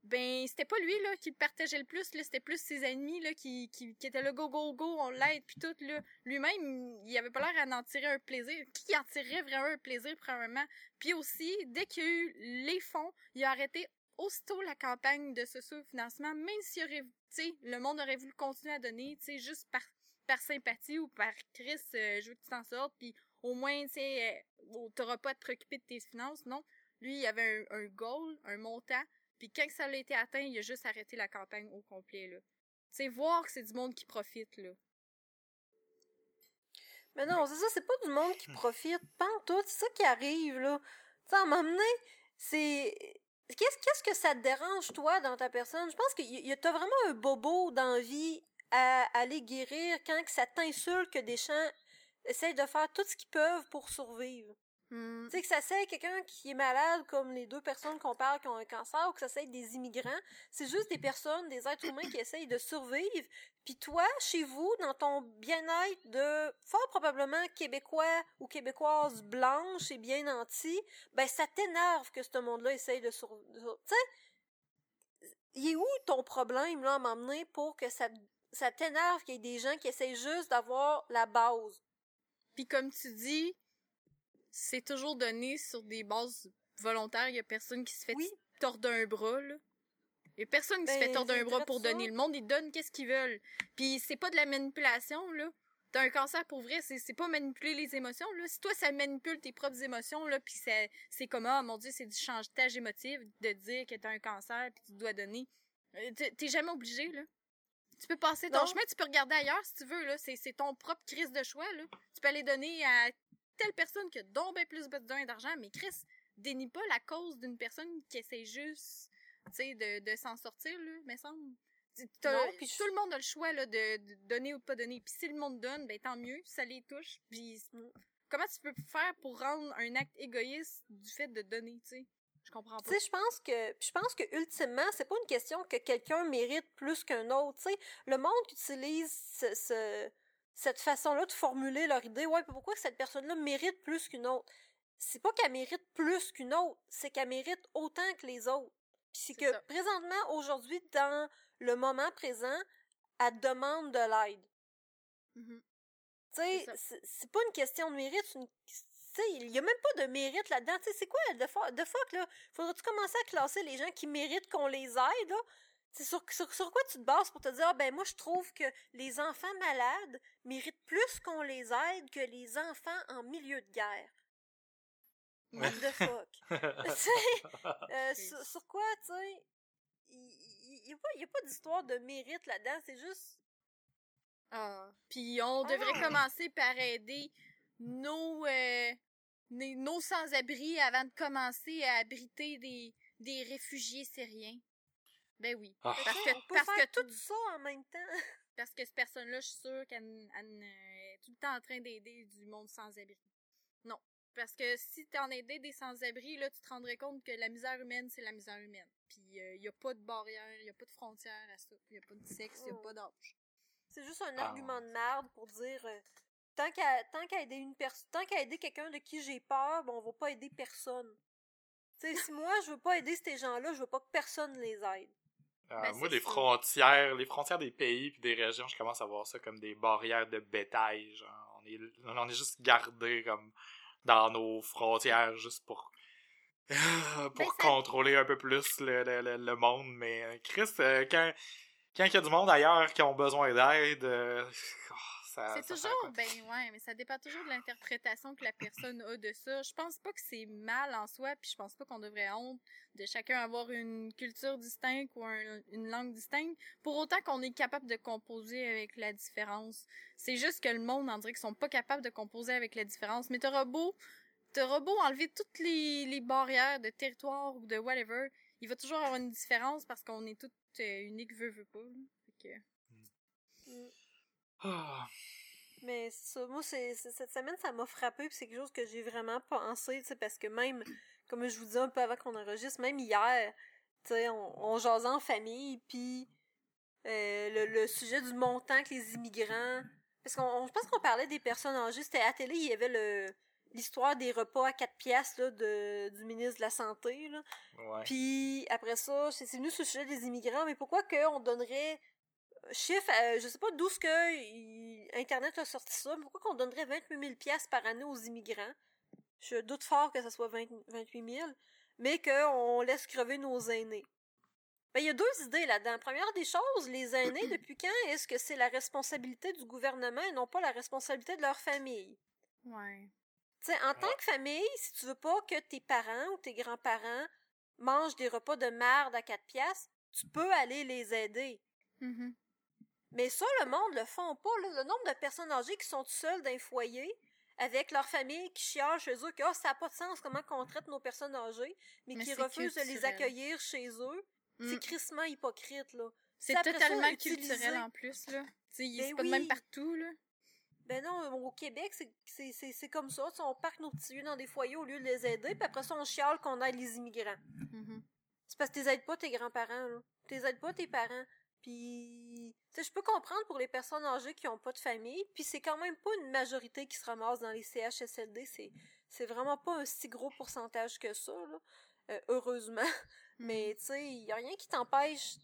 ben c'était pas lui là qui partageait le plus, là, c'était plus ses ennemis là qui, qui, étaient là go go go, on l'aide puis tout là. Lui-même, il avait pas l'air à tirer un plaisir. Qui en tirerait vraiment un plaisir premièrement? Puis aussi, dès qu'il y a eu les fonds, il a arrêté aussitôt la campagne de socio-financement, même si aurait, le monde aurait voulu continuer à donner, tu juste par, par sympathie ou par Chris, euh, je veux que tu t'en sortes, puis au moins, tu sais, euh, t'auras pas à te préoccuper de tes finances, non. Lui, il avait un, un goal, un montant, puis quand ça a été atteint, il a juste arrêté la campagne au complet, là. Tu sais, voir que c'est du monde qui profite, là. Mais non, c'est ça, c'est pas du monde qui profite. Pas en tout, c'est ça qui arrive, là. Tu sais, à m'emmener, c'est. Qu'est-ce qu'est-ce que ça te dérange, toi, dans ta personne? Je pense que y- y- t'as vraiment un bobo d'envie à aller guérir quand que ça t'insulte que des gens essayent de faire tout ce qu'ils peuvent pour survivre. Hmm. Tu sais, que ça c'est quelqu'un qui est malade, comme les deux personnes qu'on parle qui ont un cancer, ou que ça c'est des immigrants. C'est juste des personnes, des êtres humains qui essayent de survivre. Puis toi, chez vous, dans ton bien-être de fort probablement québécois ou québécoise blanche et bien nanti, ben ça t'énerve que ce monde-là essaye de survivre. Tu sais, il est où ton problème, là, à m'emmener pour que ça, ça t'énerve qu'il y ait des gens qui essayent juste d'avoir la base? Puis comme tu dis, c'est toujours donné sur des bases volontaires. Il y a personne qui se fait Oui. tordre un bras, là. Il y a personne qui se Ben, fait tordre un bras pour ça. donner. Le monde, ils donnent qu'est-ce qu'ils veulent. Puis c'est pas de la manipulation, là. T'as un cancer pour vrai, c'est pas manipuler les émotions, là. Si toi, ça manipule tes propres émotions, là, puis c'est comme, ah, mon Dieu, c'est du chantage émotif de dire que t'as un cancer puis tu dois donner. Euh, T'es jamais obligé, là. Tu peux passer ton Non. chemin, tu peux regarder ailleurs si tu veux, là. C'est ton propre crise de choix, là. Tu peux aller donner à telle personne qui a donc bien plus besoin d'argent, mais Chris, dénie pas la cause d'une personne qui essaie juste, tu sais, de, de s'en sortir, là, me semble. Non, je- tout le monde a le choix, là, de, de donner ou de pas donner. Puis si le monde donne, ben tant mieux, ça les touche. Puis Mm. comment tu peux faire pour rendre un acte égoïste du fait de donner, tu sais? Je comprends pas. Tu sais, je pense que je pense que ultimement, c'est pas une question que quelqu'un mérite plus qu'un autre. Tu sais, le monde qui utilise ce, ce- cette façon-là de formuler leur idée, ouais, pourquoi cette personne-là mérite plus qu'une autre? C'est pas qu'elle mérite plus qu'une autre, c'est qu'elle mérite autant que les autres. Puis c'est que ça. présentement, aujourd'hui, dans le moment présent, elle demande de l'aide. Mhm. Tu sais, C'est pas une question de mérite, c'est une- il y a même pas de mérite là-dedans. Tu sais, c'est quoi de fuck, de fuck là? Faudrait-tu commencer à classer les gens qui méritent qu'on les aide, là? C'est sur, sur, sur quoi tu te bases pour te dire, ah, ben moi je trouve que les enfants malades méritent plus qu'on les aide que les enfants en milieu de guerre. What the [LAUGHS] fuck? tu sais, euh, [LAUGHS] sur, sur quoi, tu sais, il n'y a pas, y a pas d'histoire de mérite là-dedans, c'est juste Ah. Puis on devrait Ah. commencer par aider nos, euh, nos, sans-abri avant de commencer à abriter des, des réfugiés syriens. Ben oui. Ah. Parce que, on peut parce faire que tout ça en même temps. [LAUGHS] Parce que cette personne-là, je suis sûre qu'elle elle, euh, est tout le temps en train d'aider du monde sans-abri. Non. Parce que si tu en aidais des sans-abri, là, tu te rendrais compte que la misère humaine, c'est la misère humaine. Puis il n'y a pas de barrière, il n'y a pas de frontière à ça. Il n'y a pas de sexe, il n'y a Oh. pas d'âge. C'est juste un Ah. argument de merde pour dire euh, tant qu'à tant qu'à aider une personne tant qu'à aider quelqu'un de qui j'ai peur, ben on va pas aider personne. Tu sais, si moi je veux pas aider ces gens-là, je veux pas que personne les aide. Euh, Ben, moi, les ça. frontières, les frontières des pays puis des régions, je commence à voir ça comme des barrières de bétail. Genre, on est, on est juste gardés comme dans nos frontières juste pour pour Ben, ça- contrôler un peu plus le, le, le, le monde. Mais euh, Chris, euh, quand quand il y a du monde ailleurs qui ont besoin d'aide, euh, oh, ça, C'est toujours, ben ouais, mais ça dépend toujours de l'interprétation que la personne a de ça. Je pense pas que c'est mal en soi, puis je pense pas qu'on devrait honte de chacun avoir une culture distincte ou un- une langue distincte, pour autant qu'on est capable de composer avec la différence. C'est juste que le monde, on dirait qu'ils sont pas capables de composer avec la différence. Mais t'auras beau, t'auras beau enlever toutes les, les barrières de territoire ou de whatever, il va toujours avoir une différence parce qu'on est toutes euh, uniques, veut, veut pas. là. Fait que- Mm. Ah. Mais ça, moi c'est cette semaine ça m'a frappé puis c'est quelque chose que j'ai vraiment pensé, tu sais parce que même comme je vous disais un peu avant qu'on enregistre, même hier, tu sais on, on jasait en famille puis euh, le, le sujet du montant que les immigrants parce qu'on on- je pense qu'on parlait des personnes âgées, c'était à la télé, il y avait le l'histoire des repas à 4 piastres là, de, du ministre de la Santé. Là. Ouais. Puis après ça, c'est venu sur le sujet des immigrants, mais pourquoi qu'on donnerait chiffre, euh, je sais pas d'où ce que il- Internet a sorti ça, mais pourquoi qu'on donnerait 28 000 piastres par année aux immigrants? Je doute fort que ce soit 20 28 000, mais qu'on laisse crever nos aînés. Ben, il y a deux idées là-dedans. Première des choses, les aînés, [CLEARS THROAT] depuis quand est-ce que c'est la responsabilité du gouvernement et non pas la responsabilité de leur famille? Ouais. Tu sais, en tant que famille, si tu veux pas que tes parents ou tes grands-parents mangent des repas de merde à 4 piastres, tu peux aller les aider. Mhm. Mais ça, le monde le font pas. là. Le nombre de personnes âgées qui sont seules dans un foyer avec leur famille qui chialent chez eux, que oh, ça n'a pas de sens comment on traite nos personnes âgées, mais, Mais qui refusent de les accueillir chez eux, Mm. c'est crissement hypocrite, là. C'est ça, totalement culturel en plus, là. Ben c'est pas de même partout, là. Ben non, au Québec, c'est- comme ça. On parque nos petits vieux dans des foyers au lieu de les aider, puis après ça, on chiale qu'on aide les immigrants. Mhm. C'est parce que t'es aides pas tes grands-parents, là. T'es aides pas tes parents. Puis, tu sais, je peux comprendre pour les personnes âgées qui ont pas de famille, puis c'est quand même pas une majorité qui se ramasse dans les CHSLD, c'est c'est vraiment pas un si gros pourcentage que ça, là. Euh, heureusement. [LAUGHS] Mhm. Mais, tu sais, y a rien qui t'empêche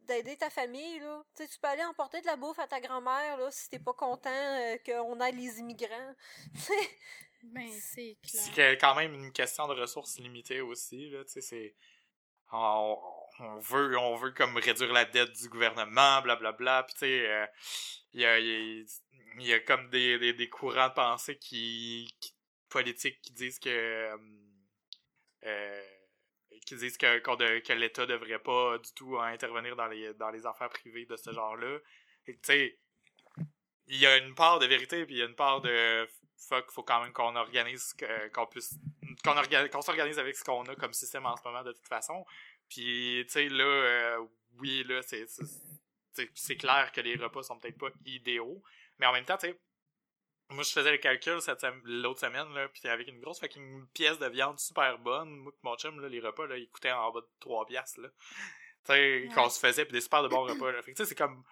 d'aider ta famille, là. Tu sais, tu peux aller emporter de la bouffe à ta grand-mère, là, si t'es pas content euh, qu'on aide les immigrants. [LAUGHS] Ben, c'est C'est clair. que- quand même une question de ressources limitées aussi, là, tu sais, c'est... On, on veut, on veut comme réduire la dette du gouvernement, blablabla, puis tu sais, euh, il y, a, y, a, y a comme des, des, courants de pensée qui, qui- politiques qui disent que... euh, euh, qui disent que, que l'État devrait pas du tout intervenir dans les, dans les affaires privées de ce genre-là. Tu sais, il y a une part de vérité puis il y a une part de fuck faut quand même qu'on organise qu'on puisse qu'on s'organise avec ce qu'on a comme système en ce moment de toute façon puis tu sais là euh, oui là c'est clair que les repas sont peut-être pas idéaux mais en même temps tu sais moi je faisais le calcul l'autre semaine là puis avec une grosse fucking pièce de viande super bonne moi pis mon chum là les repas là ils coûtaient en bas de 3 piastres là tu sais Ouais. qu'on se faisait puis des super de bons repas là fait que tu sais c'est comme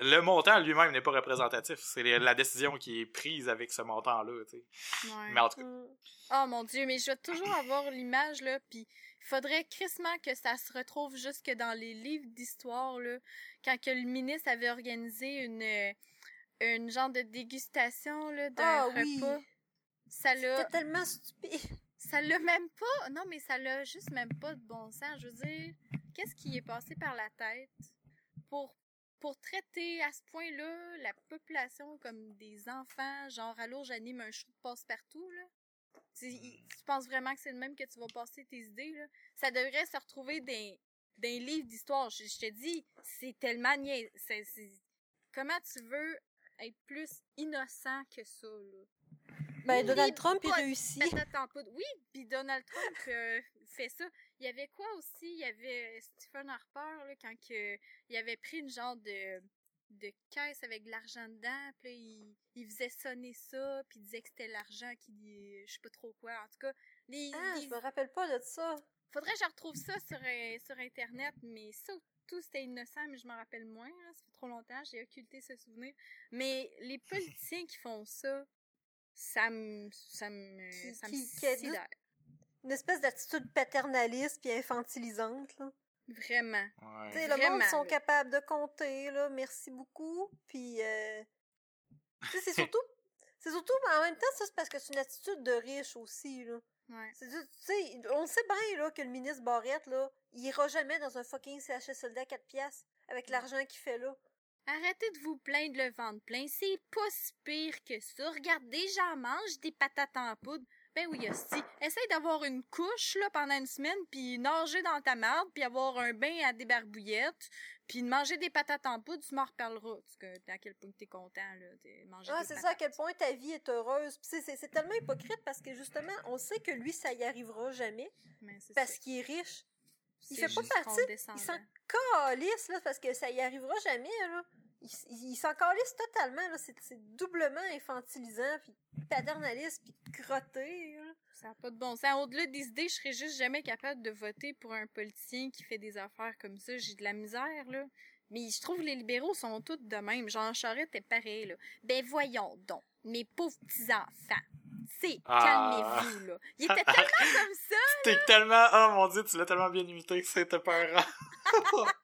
le montant lui-même n'est pas représentatif. C'est la décision qui est prise avec ce montant-là, tu sais. Ouais. Mais en tout cas, mm. Oh mon dieu, mais je vais toujours avoir l'image, là, puis faudrait crissement que ça se retrouve jusque dans les livres d'histoire, là, quand que le ministre avait organisé une, euh, une genre de dégustation, là, d'un Ah repas. oui. Ça l'a, C'était tellement stupide. ça l'a même pas, non, mais ça l'a juste même pas de bon sens. Je veux dire, qu'est-ce qui est passé par la tête pour, pour traiter à ce point-là la population comme des enfants, genre, allô, j'anime un show de passe-partout, là? Tu, y- tu penses vraiment que c'est le même que tu vas passer tes idées, là? Ça devrait se retrouver dans, dans les livres d'histoire. Je, je te dis, c'est tellement niais. c'est- c'est- comment tu veux être plus innocent que ça, là? Ben, Oui, Donald Trump, il réussit. [LAUGHS] Oui, puis Donald Trump euh, fait ça. Il y avait quoi aussi? Il y avait Stephen Harper, là, quand que, il avait pris une genre de, de caisse avec de l'argent dedans, puis là, il, il faisait sonner ça, puis il disait que c'était l'argent qui... Je sais pas trop quoi. En tout cas, les, Ah, les- je me rappelle pas de ça. faudrait que je retrouve ça sur, euh, sur Internet, mais ça, tout c'était innocent, mais je m'en rappelle moins. là. Ça fait trop longtemps, j'ai occulté ce souvenir. Mais les [LAUGHS] politiciens qui font ça, ça me... Ça me... Qui- ça me sidère. Une espèce d'attitude paternaliste puis infantilisante, là. Vraiment. Ouais. Tu sais, le monde Vraiment, sont là. capables de compter, là. Merci beaucoup. Puis, euh, c'est [LAUGHS] surtout, c'est surtout, mais en même temps, ça, c'est parce que c'est une attitude de riche aussi, là. Ouais. Juste, on sait bien, là, que le ministre Barrette, là, il ira jamais dans un fucking CHSLD à 4 piastres avec l'argent qu'il fait là. Arrêtez de vous plaindre le ventre plein, c'est pas si pire que ça. Regardez, j'en mange des patates en poudre. Ben oui. Essaye d'avoir une couche, là, pendant une semaine, puis nager dans ta marde, puis avoir un bain à des barbouillettes, puis de manger des patates en poudre, tu m'en reparleras. Que, à quel point t'es content, là, de manger Ah, c'est ça, à quel point ta vie est heureuse. Puis c'est- tellement hypocrite parce que justement, on sait que lui, ça y arrivera jamais Mais parce qu'il est riche. il fait pas partie-. Il s'en calisse, là, parce que ça y arrivera jamais, là. Il, s- il, il s'en calisse totalement, là. C'est c'est doublement infantilisant, puis paternaliste, puis crotté, là. Ça n'a pas de bon sens. Au-delà des idées, je serais juste jamais capable de voter pour un politicien qui fait des affaires comme ça. J'ai de la misère, là. Mais je trouve que les libéraux sont tous de même. Jean Charest est pareil, là. Ben voyons donc, mes pauvres petits-enfants. C'est, Ah. calmez-vous, là. Il était [LAUGHS] tellement comme ça. T'es tellement. Oh mon dieu, tu l'as tellement bien imité que c'était peurant. [LAUGHS]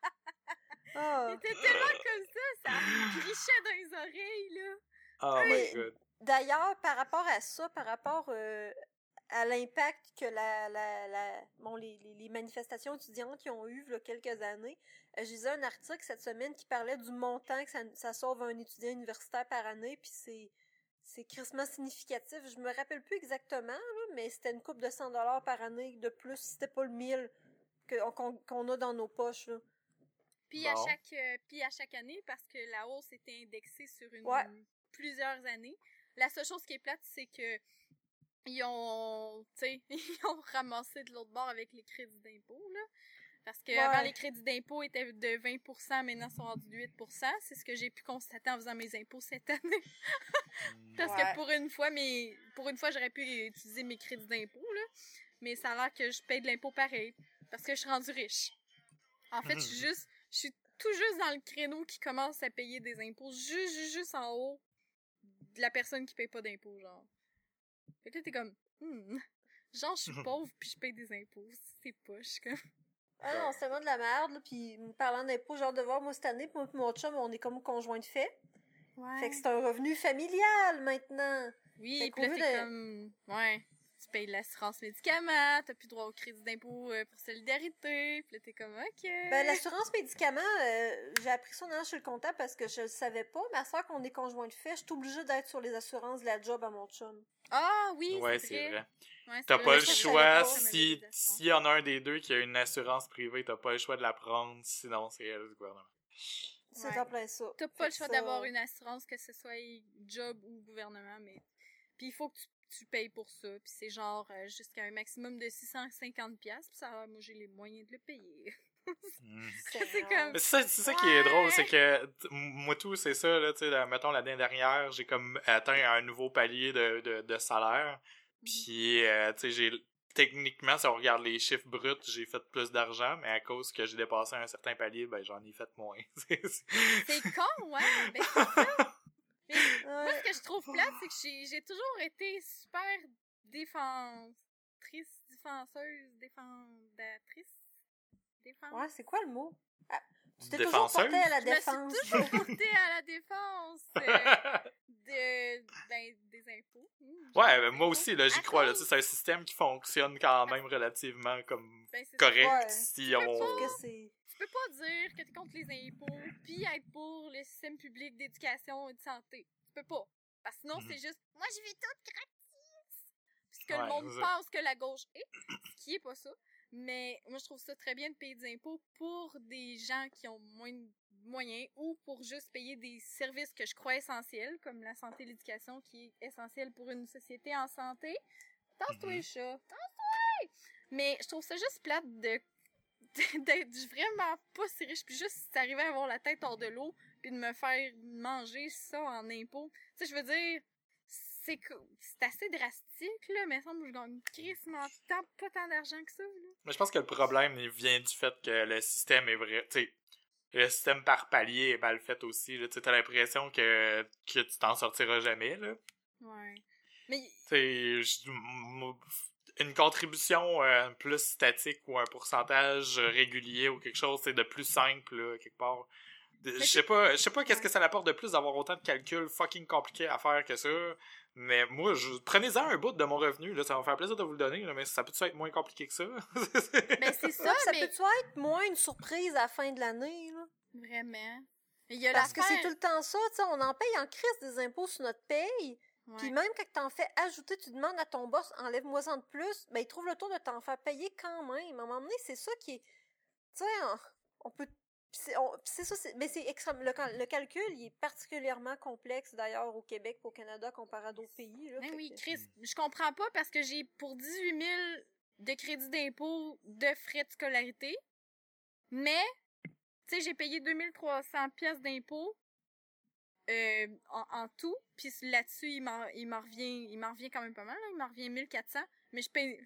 Ah. Il était tellement comme ça. Ça grichait dans les oreilles, là. Oh Mais- my god. D'ailleurs, par rapport à ça, par rapport euh, à l'impact que la, la, la bon, les, les, les manifestations étudiantes qui ont eu il y a quelques années, euh, j'ai lu un article cette semaine qui parlait du montant que ça, ça sauve un étudiant universitaire par année, puis c'est c'est crissement significatif. Je me rappelle plus exactement, là, mais c'était une coupe de 100 dollars par année de plus, si c'était pas le 1000 que- qu'on qu'on a dans nos poches. Là. Puis, à chaque, euh, puis à chaque année, parce que la hausse était indexée sur une, Ouais. plusieurs années, la seule chose qui est plate, c'est que ils ont, tu sais, [LAUGHS] ils ont ramassé de l'autre bord avec les crédits d'impôt, là. Parce que Ouais. avant, les crédits d'impôt étaient de 20 maintenant sont rendus de 8 C'est ce que j'ai pu constater en faisant mes impôts cette année. [LAUGHS] Parce Ouais. que pour une fois, mes, pour une fois, j'aurais pu utiliser mes crédits d'impôt, là. Mais ça a l'air que je paye de l'impôt pareil. Parce que je suis rendue riche. En fait, je suis [LAUGHS] juste, je suis tout juste dans le créneau qui commence à payer des impôts. Juste, juste, juste en haut de la personne qui paye pas d'impôts, genre. Fait que là, t'es comme, hmm. Genre, je suis [LAUGHS] pauvre puis je paye des impôts. C'est suis comme. Ah non, c'est vraiment de la merde, là, puis parlant d'impôts, hâte de voir, moi, cette année, moi et mon chum, on est comme conjoint de fait. Ouais. Fait que c'est un revenu familial, maintenant. Oui, là, t'es de- comme, ouais, tu payes l'assurance médicaments, t'as plus droit au crédit d'impôt euh, pour solidarité, puis là, t'es comme, ok. Ben, l'assurance médicaments, euh, j'ai appris ça en allant chez le comptable parce que je le savais pas. Ma soeur, qu'on est conjoint de fait, je suis obligée d'être sur les assurances de la job à mon chum. Ah oui, Ouais, c'est vrai. vrai. Ouais, c'est T'as vrai, pas le choix, si s'il y en a un des deux qui a une assurance privée, t'as pas le choix de la prendre, sinon c'est elle du gouvernement. C'est Ouais. en plein ça. T'as Fait pas le choix ça- d'avoir une assurance, que ce soit job ou gouvernement, mais. Puis il faut que tu, tu payes pour ça. Puis c'est genre euh, jusqu'à un maximum de 650$. Puis ça, moi, j'ai les moyens de le payer. Mm. [LAUGHS] c'est comme. Mais c'est ça, c'est ça qui est drôle, c'est que t- moi tout, c'est ça, là, tu sais, mettons l'année dernière, j'ai comme atteint un nouveau palier de, de, de salaire. Puis, euh, tu sais, j'ai techniquement, si on regarde les chiffres bruts, j'ai fait plus d'argent, mais à cause que j'ai dépassé un certain palier, ben j'en ai fait moins. [LAUGHS] C'est- con, ouais. Ben, c'est ça. [LAUGHS] Moi, ce que je trouve plate, c'est que j'ai toujours été super défentrice, défenseuse, défendatrice. Défense. Ouais, c'est quoi le mot? Ah, tu t'es toujours Défenseuse? porté à la Je me défense. suis toujours [LAUGHS] portée à la défense euh, [LAUGHS] de, ben, des impôts. Mmh, ouais, ben, moi aussi, là, j'y crois, là, cause- tu sais, c'est un système qui fonctionne quand même relativement comme ben, correct Ouais. si on... Je que. Tu peux pas dire que t'es contre les impôts puis être pour le système public d'éducation et de santé. Tu peux pas. Parce que sinon, Mhm. c'est juste, moi, je vais tout gratis. Puisque Ouais, le monde pense que la gauche est, ce qui est pas ça. Mais moi, je trouve ça très bien de payer des impôts pour des gens qui ont moins de moyens ou pour juste payer des services que je crois essentiels, comme la santé et l'éducation qui est essentielle pour une société en santé. Tasse-toi, Mhm. chat! Tasse-toi! Mais je trouve ça juste plate de [LAUGHS] d'être vraiment pas si riche, puis juste d'arriver à avoir la tête hors de l'eau, puis de me faire manger ça en impôts. Tu sais, je veux dire, c'est c'est assez drastique, là, mais semble que je gagne crissement tant, pas tant d'argent que ça, là. Mais je pense que le problème il vient du fait que le système est vrai. Tu sais, le système par palier est mal fait aussi. là. Tu t'as l'impression que, que tu t'en sortiras jamais. Là. Ouais. Mais, Tu sais, une contribution euh, plus statique ou un pourcentage régulier ou quelque chose, c'est de plus simple, là, quelque part. Je sais pas, je sais pas qu'est-ce que ça apporte de plus d'avoir autant de calculs fucking compliqués à faire que ça. Mais moi, je prenez-en un bout de mon revenu, là, ça va me faire plaisir de vous le donner, là, mais ça peut être moins compliqué que ça? [LAUGHS] ben c'est ça, ça mais peut-tu être moins une surprise à la fin de l'année, là? vraiment. Mais il y a Parce que c'est tout le temps ça, tu sais, on en paye en crise des impôts sur notre paye. Puis même quand t'en fais ajouter, tu demandes à ton boss, enlève-moi-en de plus, ben il trouve le tour de t'en faire payer quand même. À un moment donné, c'est ça qui est. Tu sais, on, peut. C'est ça, mais c'est extrême. Le, cal- le calcul, il est particulièrement complexe d'ailleurs au Québec au Canada comparé à d'autres pays. Là, Ben oui, que- Chris, je comprends pas parce que j'ai pour 18 000 de crédit d'impôt de frais de scolarité, mais, tu sais, j'ai payé 2300 pièces d'impôt euh, en, en tout, puis là-dessus, il m'en il m'en revient, il m'en revient quand même pas mal, là, il m'en revient 1400, mais je paye...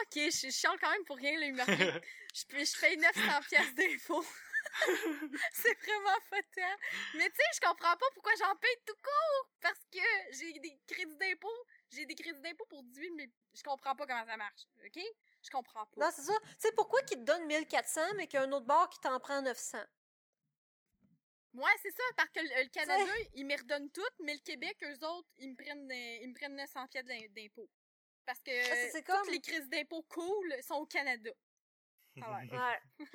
Ok, je, je chiale quand même pour rien, là, il revient... [LAUGHS] je, paye- je paye 900 pièces d'impôt. c'est vraiment fatal. Mais tu sais, je comprends pas pourquoi j'en paye tout court. Parce que j'ai des crédits d'impôt. J'ai des crédits d'impôt pour 18 mais je comprends pas comment ça marche. OK? Je comprends pas. Non, c'est ça. Tu sais, pourquoi qu'il te donne 1400, mais qu'il y a un autre bar qui t'en prend 900? Ouais, c'est ça. Parce que le, le Canada, ils me redonnent toutes, mais le Québec, eux autres, ils me prennent, euh, ils me prennent 900 pièces d'impôt. Parce que Ah, comme- les crédits d'impôt cool sont au Canada. Ah ouais. [LAUGHS] Ouais. [LAUGHS]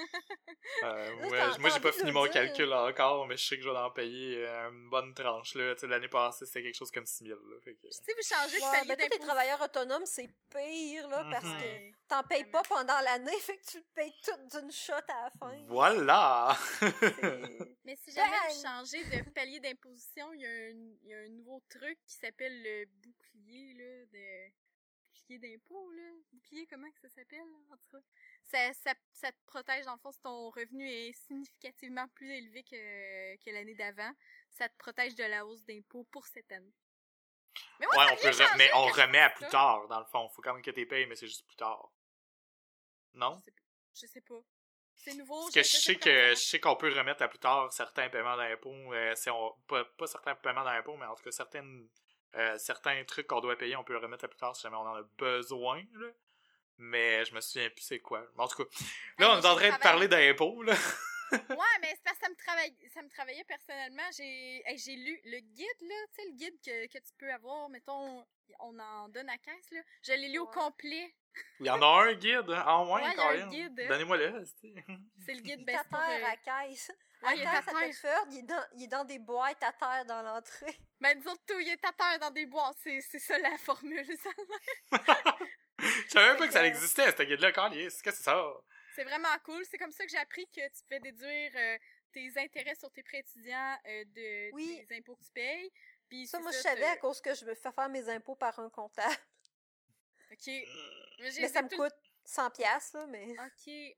Euh, ouais, moi, j'ai pas fini mon dire. calcul encore, mais je sais que je vais en payer euh, une bonne tranche. Là. Tu sais, L'année passée, c'était quelque chose comme 6 000. Là, fait que... Si vous changez de Ouais, ben, les travailleurs autonomes, c'est pire, là, parce Mhm. que t'en payes pas pendant l'année, [LAUGHS] fait que tu le payes tout d'une shot à la fin. Voilà! Mais si jamais Bang! vous changez de palier d'imposition, il y, a un- il y a un nouveau truc qui s'appelle le bouclier, là, de... Bouclier d'impôt, là. Bouclier, comment que ça s'appelle, là, en tout cas? Ça, ça, ça te protège, dans le fond, si ton revenu est significativement plus élevé que, que l'année d'avant. Ça te protège de la hausse d'impôt pour cette année. Mais moi, Ouais, on peut re- mais on remet à plus ça. tard, dans le fond. Faut quand même que tu payes, mais c'est juste plus tard. Non? Je sais pas. C'est nouveau. Parce que je sais que je sais qu'on peut remettre à plus tard certains paiements d'impôts. euh, si on, pas, pas certains paiements d'impôts, mais en tout cas certaines, euh, certains trucs qu'on doit payer, on peut le remettre à plus tard si jamais on en a besoin. Là. Mais je me souviens plus c'est quoi. Mais en tout cas, là, on est en train de parler d'impôts. Là. Ouais, mais c'est parce que ça me travaille, ça me travaillait personnellement. J'ai, hey, j'ai lu le guide là, tu sais le guide que, que tu peux avoir, mettons, on en donne à caisse là. Je l'ai lu au complet. Il y en a un guide, hein, en moins, Ouais, il y a un guide. Donnez-moi-le. c'est- C'est le guide Il est à best pour. terre à caisse. Ah, il est à caisse à il est, dans, il est dans des boîtes à terre dans l'entrée. Ben nous autres tout, il est à terre dans des boîtes. C'est, c'est ça la formule. ça. [LAUGHS] [LAUGHS] Je savais pas que ça que- existait, ce guide-là. Qu'est-ce que c'est ça? C'est vraiment cool. C'est comme ça que j'ai appris que tu pouvais déduire euh, tes intérêts sur tes prêts étudiants euh, de Oui. des impôts que tu payes. Puis Ça, c'est moi, je savais à cause que je me fais faire mes impôts par un comptable. Ok. Mais, ça me tout- coûte 100 piastres, là, mais... [LAUGHS] Ok, ouais.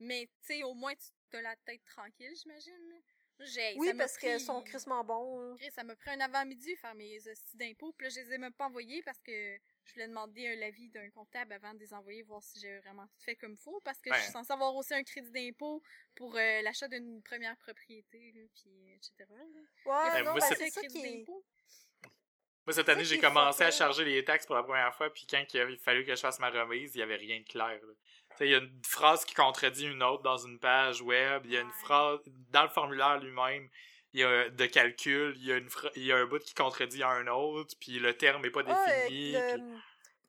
Mais, tu sais, au moins, tu as la tête tranquille, j'imagine. Oui, ça parce qu'elles pris- sont crissement bons. hein. Ça m'a pris un avant-midi faire mes hosties d'impôts. Puis là, je les ai même pas envoyés parce que je voulais demander un avis d'un comptable avant de les envoyer, voir si j'ai vraiment tout fait comme faut. Parce que je suis censée avoir aussi un crédit d'impôt pour euh, l'achat d'une première propriété, là, puis etc. là. Ouais, non, moi, ben, c'est- ça crédit qui est... d'impôt. Moi, cette année, j'ai commencé à fucké. charger les taxes pour la première fois, puis quand il a fallu que je fasse ma remise, il y avait rien de clair. là. Tu sais, il y a une phrase qui contredit une autre dans une page web, il y a une Ouais. phrase dans le formulaire lui-même, il y a de calcul, il y a une il y a un bout qui contredit un autre, puis le terme est pas euh, défini. le- puis-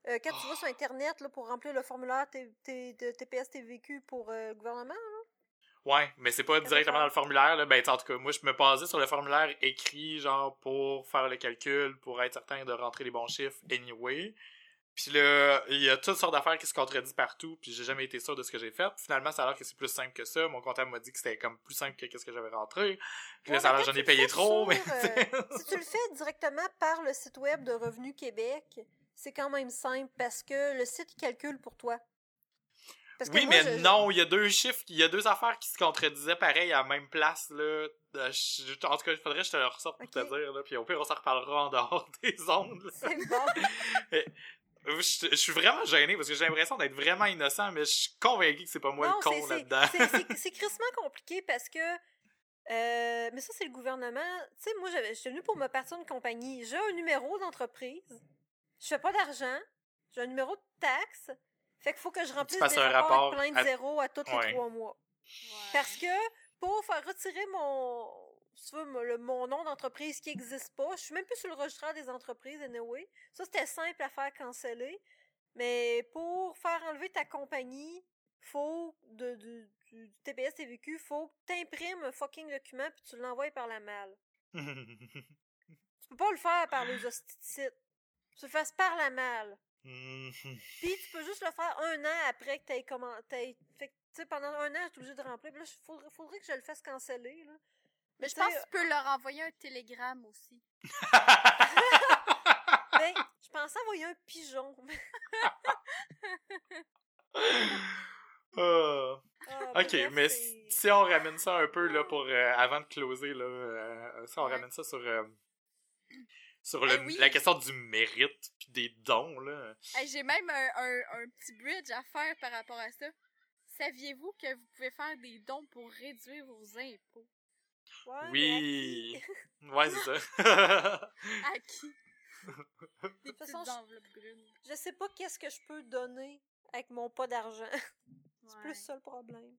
euh, quand tu vas sur Internet là, pour remplir le formulaire T- T- de TPS TVQ pour euh, le gouvernement, Ouais, mais c'est pas directement dans le formulaire, là. Ben, en tout cas, moi, je me basais sur le formulaire écrit, genre, pour faire le calcul, pour être certain de rentrer les bons chiffres anyway. Puis là, il y a toutes sortes d'affaires qui se contredisent partout, puis j'ai jamais été sûr de ce que j'ai fait. Finalement, ça a l'air que c'est plus simple que ça. Mon comptable m'a dit que c'était comme plus simple que qu'est-ce que j'avais rentré. Puis là, ça a l'air quand j'en ai payé trop, mais... euh, [LAUGHS] si tu le fais directement par le site web de Revenu Québec, c'est quand même simple parce que le site calcule pour toi. Parce que Oui, moi, mais je- non, il y a deux chiffres, il y a deux affaires qui se contredisaient pareil à la même place, là. Euh, je- En tout cas, il faudrait que je te le ressorte pour te dire, là. Puis au pire, on s'en reparlera en dehors [LAUGHS] des ondes. C'est bon. [LAUGHS] Je, je suis vraiment gêné parce que j'ai l'impression d'être vraiment innocent, mais je suis convaincu que c'est pas moi Non, le con c'est- là-dedans. c'est- c'est- [LAUGHS] C'est crissement compliqué parce que. euh, mais ça, c'est le gouvernement. Tu sais, moi, j'avais- j'étais venue pour me partir d'une compagnie. J'ai un numéro d'entreprise. Je fais pas d'argent. J'ai un numéro de taxe. Fait qu'il faut que je remplisse des un rapports rapport plein de à- zéros à tous Ouais. les trois mois. Ouais. Parce que pour faire retirer mon, si tu veux, mon- le- mon nom d'entreprise qui n'existe pas, je suis même plus sur le registre des entreprises, anyway. Ça, c'était simple à faire canceller. Mais pour faire enlever ta compagnie, faut, de, de- du TPS TVQ, faut que t'imprimes un fucking document puis tu l'envoies par la malle. [LAUGHS] Tu peux pas le faire par les hosties de site. Tu le fasses par la malle. [LAUGHS] Puis tu peux juste le faire un an après que t'aies comment t'aies fait que, tu sais pendant un an j'étais obligée de remplir. Puis là il faudrait, faudrait que je le fasse canceller là. Mais je pense que tu peux leur envoyer un télégramme aussi. [LAUGHS] ben, je pensais envoyer un pigeon. [LAUGHS] Ah. Ah, Ok, bref, mais si on ramène ça un peu là pour euh, avant de closer là, euh, si on Ouais. ramène ça sur euh, sur le, Eh oui. la question du mérite puis des dons là. J'ai même un, un, un petit bridge à faire par rapport à ça. Saviez-vous que vous pouvez faire des dons pour réduire vos impôts? Ouais, oui, [LAUGHS] ouais c'est ça. À [LAUGHS] qui? Des petites façon, je- sais pas qu'est-ce que je peux donner avec mon pas d'argent. [LAUGHS] C'est Ouais. plus ça le problème.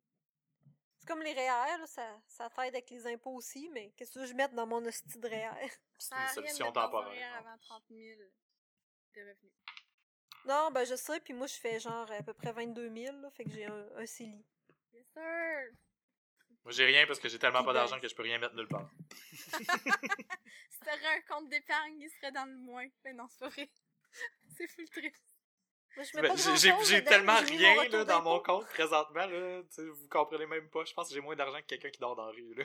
C'est comme les REER, là, ça, ça t'aide avec les impôts aussi, mais qu'est-ce que je mette dans mon hostie de REER? c'est une solution de temporaire. REER avant 30 000 de revenus. Non, ben je sais, puis moi je fais genre à peu près 22 000, là, fait que j'ai un, un CELI. Yes, sir! Moi j'ai rien parce que j'ai tellement pas d'argent que je peux rien mettre nulle part. [LAUGHS] [LAUGHS] Si t'aurais un compte d'épargne, il serait dans le moins. Mais non, c'est pas vrai. [LAUGHS] c'est full triste. Moi, je mets Ben, j'ai tellement rien là, dans mon compte présentement là, vous comprenez même pas. Je pense que j'ai moins d'argent que quelqu'un qui dort dans la rue là.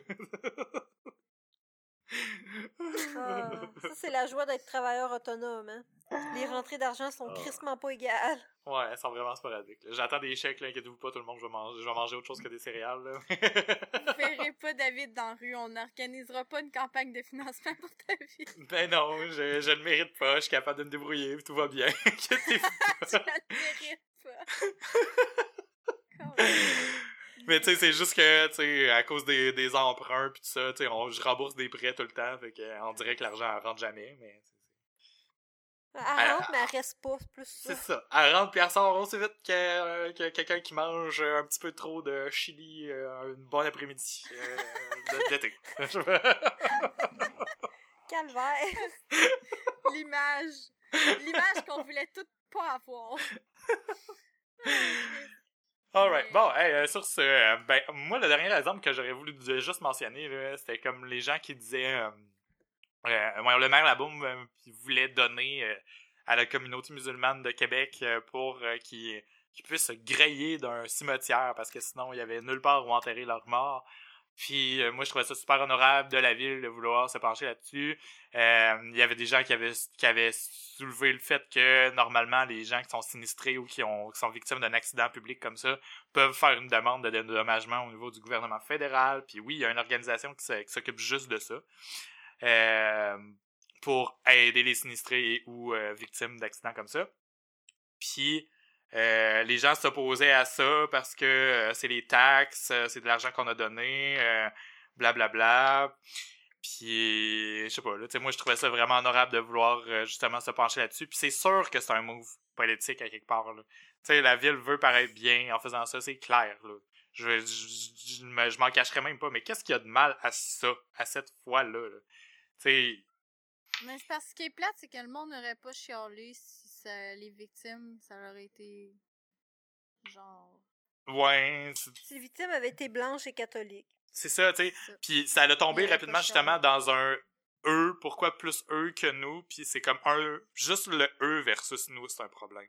Ah, ça, c'est la joie d'être travailleur autonome, hein. Les rentrées d'argent sont Ah. crissement pas égales. Ouais, elles sont vraiment sporadiques. J'attends des chèques, là, inquiétez-vous pas, tout le monde, je vais manger, je vais manger autre chose que des céréales, là. [LAUGHS] Vous verrez [LAUGHS] pas David dans la rue. On n'organisera pas une campagne de financement pour ta vie. ben non, je, je le mérite pas, je suis capable de me débrouiller, puis tout va bien. [LAUGHS] Inquiétez-vous la mérites pas. Mais tu sais, c'est juste que, tu sais, à cause des, des emprunts puis tout ça, tu sais, on- je rembourse des prêts tout le temps, fait que, on dirait que l'argent elle rentre jamais, mais Elle rentre, mais elle reste pas, c'est plus c'est ça. Elle rentre puis elle sort aussi vite que, euh, que quelqu'un qui mange un petit peu trop de chili euh, une bonne après-midi euh, d'été. [LAUGHS] Calvaire. [LAUGHS] L'image. L'image qu'on voulait toutes pas avoir. [LAUGHS] Alright, Mais- bon, hey, euh, sur ce, euh, ben, moi, le dernier exemple que j'aurais voulu juste mentionner, c'était comme les gens qui disaient, euh, euh, le maire Laboum euh, voulait donner euh, à la communauté musulmane de Québec euh, pour euh, qu'ils puissent se griller d'un cimetière parce que sinon, il y avait nulle part où enterrer leurs morts. Puis euh, moi, je trouvais ça super honorable de la ville de vouloir se pencher là-dessus. Euh, Il y avait des gens qui avaient, qui avaient soulevé le fait que normalement, les gens qui sont sinistrés ou qui, qui sont victimes d'un accident public comme ça peuvent faire une demande de dédommagement au niveau du gouvernement fédéral. Puis oui, il y a une organisation qui s'occupe juste de ça. Euh, pour aider les sinistrés ou euh, victimes d'accidents comme ça. Puis euh, les gens s'opposaient à ça parce que c'est les taxes, c'est de l'argent qu'on a donné, blablabla. Puis je sais pas, là, tu sais, moi je trouvais ça vraiment honorable de vouloir justement se pencher là-dessus. Puis c'est sûr que c'est un move politique à quelque part. là. Tu sais, la ville veut paraître bien en faisant ça, c'est clair. Là. Je, je, je, je me- je m'en cacherai même pas, mais qu'est-ce qu'il y a de mal à ça, à cette fois-là? Là? Sais, Mais c'est parce que ce qui est plate, c'est que le monde n'aurait pas chialé si ça- les victimes, ça leur aurait été. Genre. ouais, c'est- Si les victimes avaient été blanches et catholiques. c'est ça, tu sais. ça. Puis ça a tombé rapidement justement dans un eux, pourquoi plus eux que nous, puis c'est comme un, juste le eux versus nous, c'est un problème.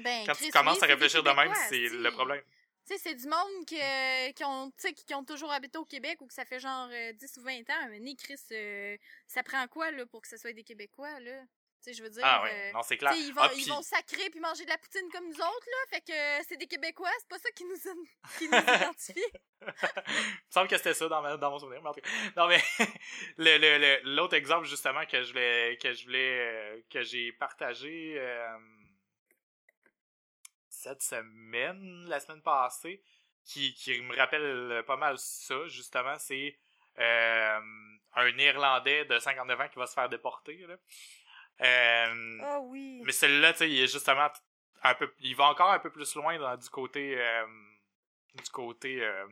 Ben, Quand Chris, tu commences oui, à réfléchir de même, c'est le problème. Tu sais, c'est du monde qui, euh, qui, ont, qui, ont toujours habité au Québec ou que ça fait genre euh, 10 ou 20 ans. Mais Chris, euh, ça prend quoi, là, pour que ce soit des Québécois, là? Tu sais, je veux dire. Ah ouais, euh, non, c'est clair. ils, vont, Ah, ils vont sacrer puis manger de la poutine comme nous autres, là. Fait que euh, c'est des Québécois, c'est pas ça qui nous, qui nous [LAUGHS] identifie. Il me semble que c'était ça dans, ma- dans mon souvenir. Mais en tout cas, non, mais [LAUGHS] le- le- le- l'autre exemple, justement, que je voulais, que je voulais, que j'ai partagé cette semaine, la semaine passée, qui, qui me rappelle pas mal ça, justement, c'est euh, un Irlandais de 59 ans qui va se faire déporter, là. Euh, Ah oui. mais celui-là, tu sais, il est justement un peu, il va encore un peu plus loin dans, du côté, euh, du côté euh,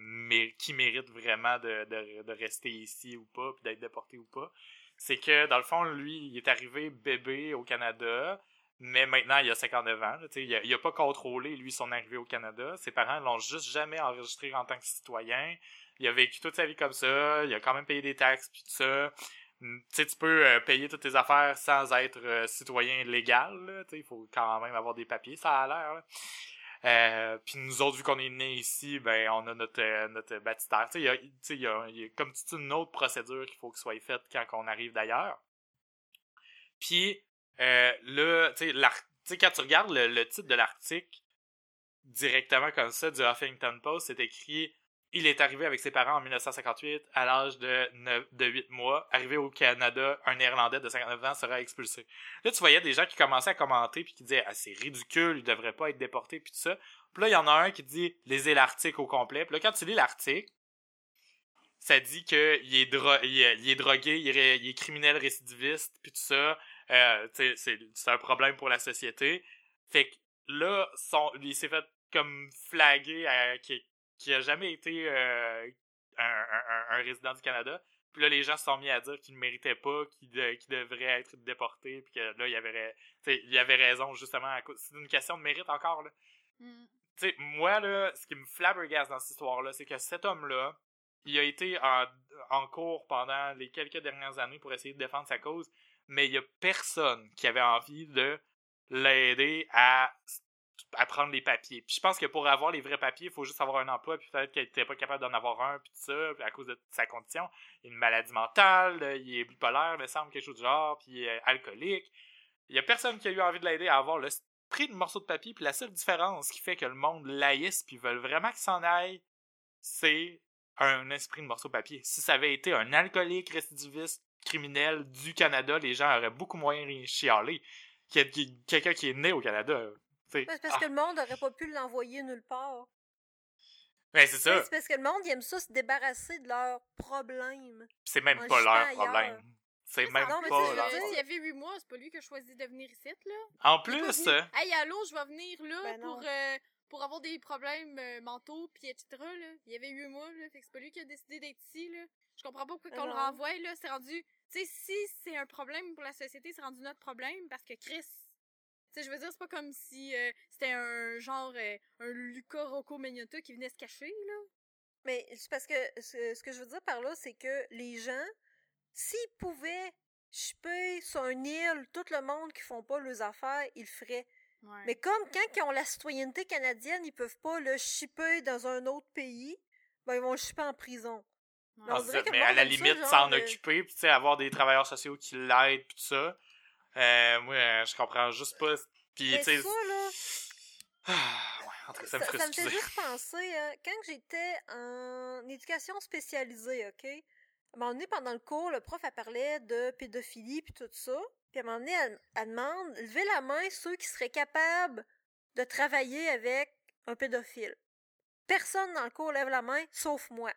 qui mérite vraiment de, de, de rester ici ou pas, puis d'être déporté ou pas. C'est que dans le fond, lui, il est arrivé bébé au Canada, mais maintenant il a 59 ans. là, il, a, il a pas contrôlé lui son arrivée au Canada. Ses parents l'ont juste jamais enregistré en tant que citoyen. Il a vécu toute sa vie comme ça. Il a quand même payé des taxes puis tout ça. Mm, Tu sais, tu peux euh, payer toutes tes affaires sans être euh, citoyen légal. Il faut quand même avoir des papiers, ça a l'air. Euh, puis nous autres, vu qu'on est nés ici, ben on a notre, euh, notre baptistère. Il y a, y a, y a comme toute une autre procédure qu'il faut que soit faite quand on arrive d'ailleurs. Puis euh, tu sais, quand tu regardes le, titre de l'article directement comme ça du Huffington Post, c'est écrit il est arrivé avec ses parents en 1958 à l'âge de, 9 de 8 mois. Arrivé au Canada, un Néerlandais de 59 ans sera expulsé. Là, tu voyais des gens qui commençaient à commenter puis qui disaient ah, c'est ridicule, il devrait pas être déporté puis tout ça. Puis là, il y en a un qui dit lisez l'article au complet. Puis là, quand tu lis l'article, ça dit que il est, dro il est, il est drogué, il est, il est criminel récidiviste puis tout ça. Euh, c'est c'est un problème pour la société. Fait que là, son, il s'est fait comme flaguer à, qui, qui a jamais été euh, un, un, résident du Canada. Puis là, les gens se sont mis à dire qu'il ne méritait pas, qu'il de- qu'il devrait être déporté, puis que là, il avait, il avait raison, justement. à cause- C'est une question de mérite encore, là. Mm. Tu sais, moi, là, ce qui me flabbergasse dans cette histoire-là, c'est que cet homme-là, il a été en, en cours pendant les quelques dernières années pour essayer de défendre sa cause, mais il y a personne qui avait envie de l'aider à, à prendre les papiers. Puis je pense que pour avoir les vrais papiers, il faut juste avoir un emploi, puis peut-être qu'il était pas capable d'en avoir un, puis tout ça, à cause de sa condition. Il a une maladie mentale, euh, il est bipolaire, me semble, quelque chose du genre, puis il est alcoolique. Il y a personne qui a eu envie de l'aider à avoir le prix de morceau de papier, puis la seule différence qui fait que le monde laïsse puis veulent vraiment qu'il s'en aille, c'est un esprit de morceau de papier. Si ça avait été un alcoolique récidiviste criminel du Canada, les gens auraient beaucoup moins chialé que que- quelqu'un qui est né au Canada. C'est parce Ah, que le monde aurait pas pu l'envoyer nulle part. ben, c'est ça. C'est parce que le monde il aime ça se débarrasser de leurs problèmes. C'est même pas leur ailleurs. problème. C'est même non, mais pas leur dire, S'il y problème. avait 8 mois, c'est pas lui qui a choisi de venir ici, là. En plus, venu, Hey, allô, je vais venir là Ben pour, euh, pour avoir des problèmes euh, mentaux, puis etc. Là. Il y avait 8 mois, là. Fait que c'est pas lui qui a décidé d'être ici, là. Je comprends pas pourquoi qu'on le non. renvoie, là. C'est rendu. Tu sais, si c'est un problème pour la société, c'est rendu notre problème parce que Chris. Tu sais, je veux dire, c'est pas comme si euh, c'était un genre. euh, un Luca Rocco Magnotta qui venait se cacher, là. Mais c'est parce que ce, ce que je veux dire par là, c'est que les gens, s'ils pouvaient chipper sur une île tout le monde qui font pas leurs affaires, ils le feraient. Ouais. Mais comme quand ils ont la citoyenneté canadienne, ils peuvent pas le shipper dans un autre pays, ben ils vont le shipper en prison. Ouais. on Ah, dirait c'est ça. que le mais à la limite, s'en de- occuper, puis tu sais, avoir des travailleurs sociaux qui l'aident, puis tout ça. Euh, moi, euh, je comprends juste pas. Puis, Mais tu sais. ça, là, Ah, [SIGHS] ouais, en tout cas, ça me ça, ça me fait juste penser, hein, quand j'étais en éducation spécialisée, OK? À un moment donné, pendant le cours, le prof, elle parlait de pédophilie puis tout ça. Puis à un moment donné, elle, elle demande, levez la main ceux qui seraient capables de travailler avec un pédophile. Personne dans le cours lève la main, sauf moi.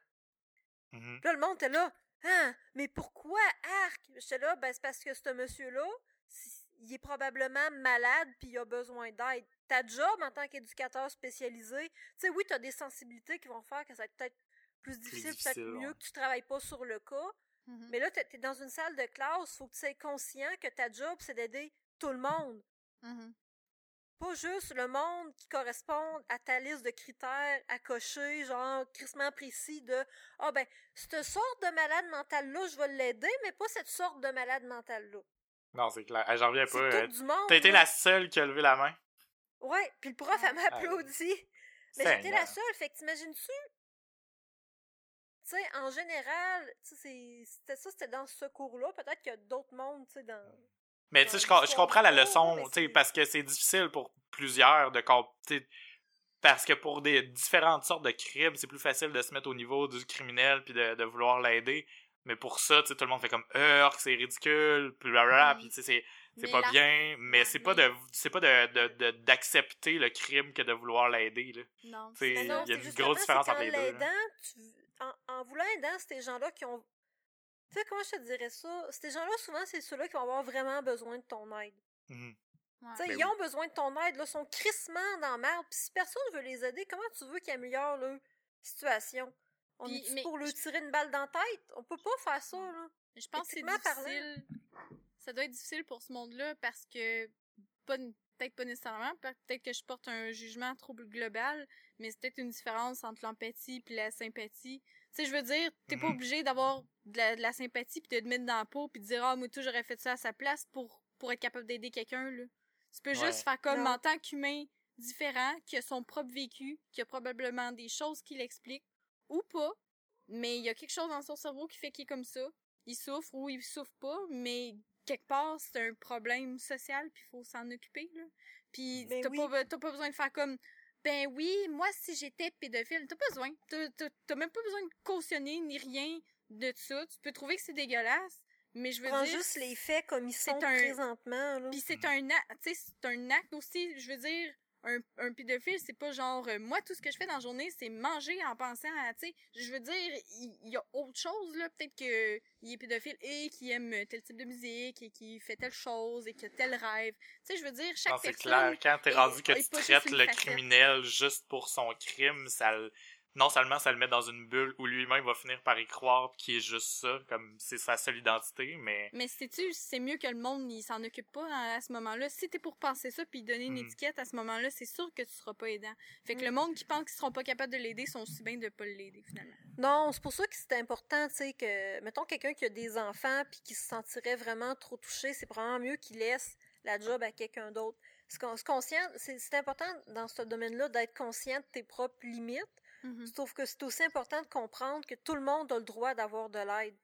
Mhm. Puis là, le monde était là. Hein, mais pourquoi arc? J'étais là, ben c'est parce que ce monsieur-là, si- il est probablement malade puis il a besoin d'aide. Ta job en tant qu'éducateur spécialisé, tu sais, oui, tu as des sensibilités qui vont faire que ça va être peut-être plus difficile, peut-être mieux ouais. que tu travailles pas sur le cas. Mhm. Mais là, tu es dans une salle de classe, faut que tu sois conscient que ta job, c'est d'aider tout le monde. Mhm. Pas juste le monde qui correspond à ta liste de critères à cocher, genre crissement précis de Ah ben, cette sorte de malade mental-là, je vais l'aider, mais pas cette sorte de malade mental-là. Non, c'est clair. J'en reviens pas. Euh, tout du monde. T'as été la seule qui a levé la main. Ouais, puis le prof, elle m'a Ah, applaudi. Mais j'étais la seule, fait que t'imagines-tu? Tu sais, en général, c'était ça, c'était dans ce cours-là. Peut-être qu'il y a d'autres mondes, tu sais, dans... Mais tu sais, je, comprends la leçon, tu sais, parce que c'est difficile pour plusieurs de parce que pour des différentes sortes de crimes, c'est plus facile de se mettre au niveau du criminel puis de, de vouloir l'aider. Mais pour ça, tu sais, tout le monde fait comme Urk, c'est ridicule, puis blablabla, Mm. puis tu sais, c'est pas bien, mais c'est pas de c'est pas de d'accepter le crime que de vouloir l'aider là. Non. Il y a une grosse différence entre les deux. tu- en, en voulant aider ces gens-là qui ont... Tu sais, comment je te dirais ça? Ces gens-là, souvent, c'est ceux-là qui vont avoir vraiment besoin de ton aide. Ouais. Sais, Ben ils oui. ont besoin de ton aide, là, sont crissement dans la merde. Puis si personne veut les aider, comment tu veux qu'ils améliorent leur situation? On est mais pour leur je- tirer une balle dans la tête? On peut pas faire ça, là. Je pense que c'est parlant. difficile. Ça doit être difficile pour ce monde-là parce que pas peut-être pas nécessairement, peut-être que je porte un jugement trop global, mais c'est peut-être une différence entre l'empathie et la sympathie. Tu sais, je veux dire, t'es pas Mhm. obligé d'avoir de la, de la sympathie puis de te mettre dans la peau puis de dire ah moi tout j'aurais fait ça à sa place pour pour être capable d'aider quelqu'un là. Tu peux Ouais. juste faire comme Non. en tant qu'humain différent, qui a son propre vécu, qui a probablement des choses qui l'expliquent ou pas, mais il y a quelque chose dans son cerveau qui fait qu'il est comme ça. Il souffre ou il souffre pas, mais quelque part, c'est un problème social, puis il faut s'en occuper, là. Puis Ben t'as oui. pas, t'as pas besoin de faire comme, ben oui, moi, si j'étais pédophile, t'as pas besoin. T'as, même pas besoin de cautionner ni rien de ça. Tu peux trouver que c'est dégueulasse, mais je veux Prends dire... juste les faits comme ils sont un- présentement, là. Puis c'est un acte, tu sais, c'est un acte aussi, je veux dire, un, un pédophile, c'est pas genre, euh, moi, tout ce que je fais dans la journée, c'est manger en pensant à, tu sais, je veux dire, il il y, a autre chose, là, peut-être que il est pédophile et qu'il aime tel type de musique et qu'il fait telle chose et qu'il a tel rêve. Tu sais, je veux dire, chaque Non, c'est clair. Quand t'es est- rendu que tu traites le facette. criminel juste pour son crime, ça non seulement ça le met dans une bulle où lui-même va finir par y croire qu'il est juste ça, comme c'est sa seule identité, mais Mais sais-tu, c'est mieux que le monde, il s'en occupe pas à, à ce moment-là. Si t'es pour penser ça puis donner une Mm. étiquette à ce moment-là, c'est sûr que tu seras pas aidant. Fait que Mm. le monde qui pense qu'ils seront pas capables de l'aider sont aussi bien de pas l'aider, finalement. Non, c'est pour ça que c'est important, tu sais, que, mettons, quelqu'un qui a des enfants puis qui se sentirait vraiment trop touché, c'est probablement mieux qu'il laisse la job à quelqu'un d'autre. C'est important dans ce domaine-là d'être conscient de tes propres limites. Je trouve que c'est aussi important de comprendre que tout le monde a le droit d'avoir de l'aide.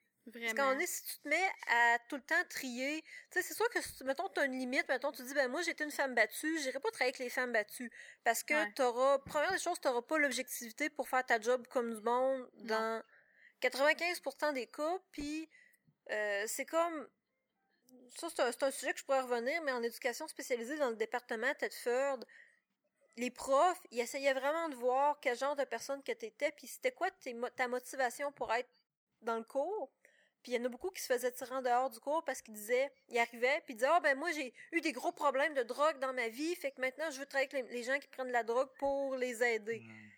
Parce qu'en est, si tu te mets à tout le temps trier, tu sais, c'est sûr que, si mettons, tu as une limite, mettons, tu dis, ben moi, j'étais une femme battue, j'irai pas travailler avec les femmes battues. Parce que Ouais. t'auras, première des choses, t'auras pas l'objectivité pour faire ta job comme du monde dans 95% des cas, puis euh, c'est comme, ça, c'est un, c'est un sujet que je pourrais revenir, mais en éducation spécialisée dans le département Tedford, les profs, ils essayaient vraiment de voir quel genre de personne que t'étais, puis c'était quoi tes mo- ta motivation pour être dans le cours. Puis il y en a beaucoup qui se faisaient tirer en dehors du cours parce qu'ils disaient, ils arrivaient, puis ils disaient, ah ben moi j'ai eu des gros problèmes de drogue dans ma vie, fait que maintenant je veux travailler avec les, les gens qui prennent de la drogue pour les aider. hmm,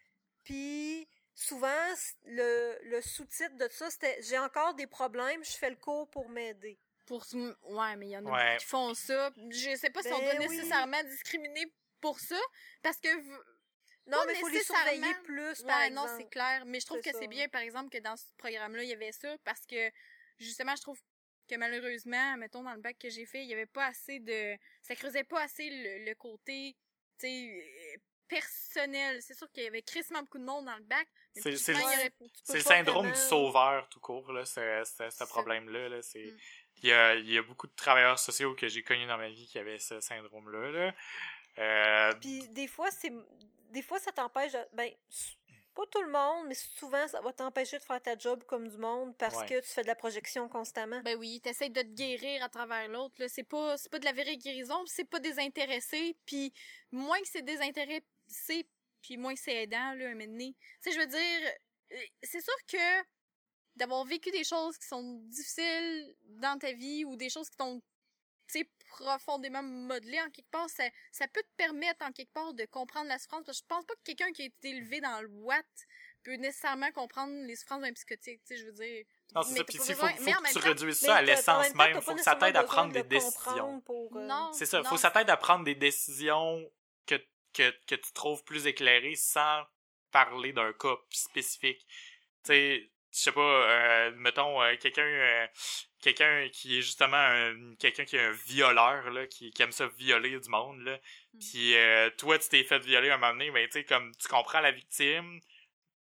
Puis souvent, le, le sous-titre de ça, c'était, j'ai encore des problèmes, je fais le cours pour m'aider. Pour Ouais, mais il y en a Ouais. beaucoup qui font ça. Je sais pas si on Ben doit oui. nécessairement discriminer pour ça, parce que... v- Non, Pas mais il faut les surveiller plus, par Ouais, non, exemple. c'est clair. Mais je trouve que c'est bien, par exemple, que dans ce programme-là, il y avait ça, parce que, justement, je trouve que malheureusement, mettons, dans le bac que j'ai fait, il y avait pas assez de... Ça creusait pas assez le, le côté, tu sais, euh, personnel. C'est sûr qu'il y avait crissement beaucoup de monde dans le bac. mais C'est- le- le syndrome vraiment- du sauveur tout court là, ce, ce, ce Ça. problème-là. Là, c'est Mm. il y a, il y a beaucoup de travailleurs sociaux que j'ai connus dans ma vie qui avaient ce syndrome-là. Là. Euh, Puis des fois, c'est des fois ça t'empêche de- ben pas tout le monde, mais souvent ça va t'empêcher de faire ta job comme du monde parce Ouais. que tu fais de la projection constamment. Ben oui, t'essayes de te guérir à travers l'autre. là. C'est pas, c'est pas de la vraie guérison, c'est pas désintéressé. Puis moins que c'est désintéressé, puis moins que c'est aidant, là, un moment donné. Tu sais, je veux dire, euh, c'est sûr que d'avoir vécu des choses qui sont difficiles dans ta vie ou des choses qui t'ont, tu sais, profondément modelé en quelque part, ça, ça peut te permettre en quelque part de comprendre la souffrance. Parce que je pense pas que quelqu'un qui a été élevé dans le Watt peut nécessairement comprendre les souffrances d'un psychotique, tu sais, je veux dire. non, c'est ça. Puis pas il faut, mais que tu réduises ça à l'essence même t'as faut que ça t'aide à prendre des décisions. C'est ça, non, faut que ça t'aide à prendre des décisions que, que, que tu trouves plus éclairé sans parler d'un cas spécifique. Tu sais, je sais pas, euh, mettons, euh, quelqu'un euh, quelqu'un qui est justement un, quelqu'un qui est un violeur, là, qui, qui aime ça violer du monde, là. Mm. Puis toi, tu t'es fait violer un moment donné, mais tu sais, comme tu comprends la victime,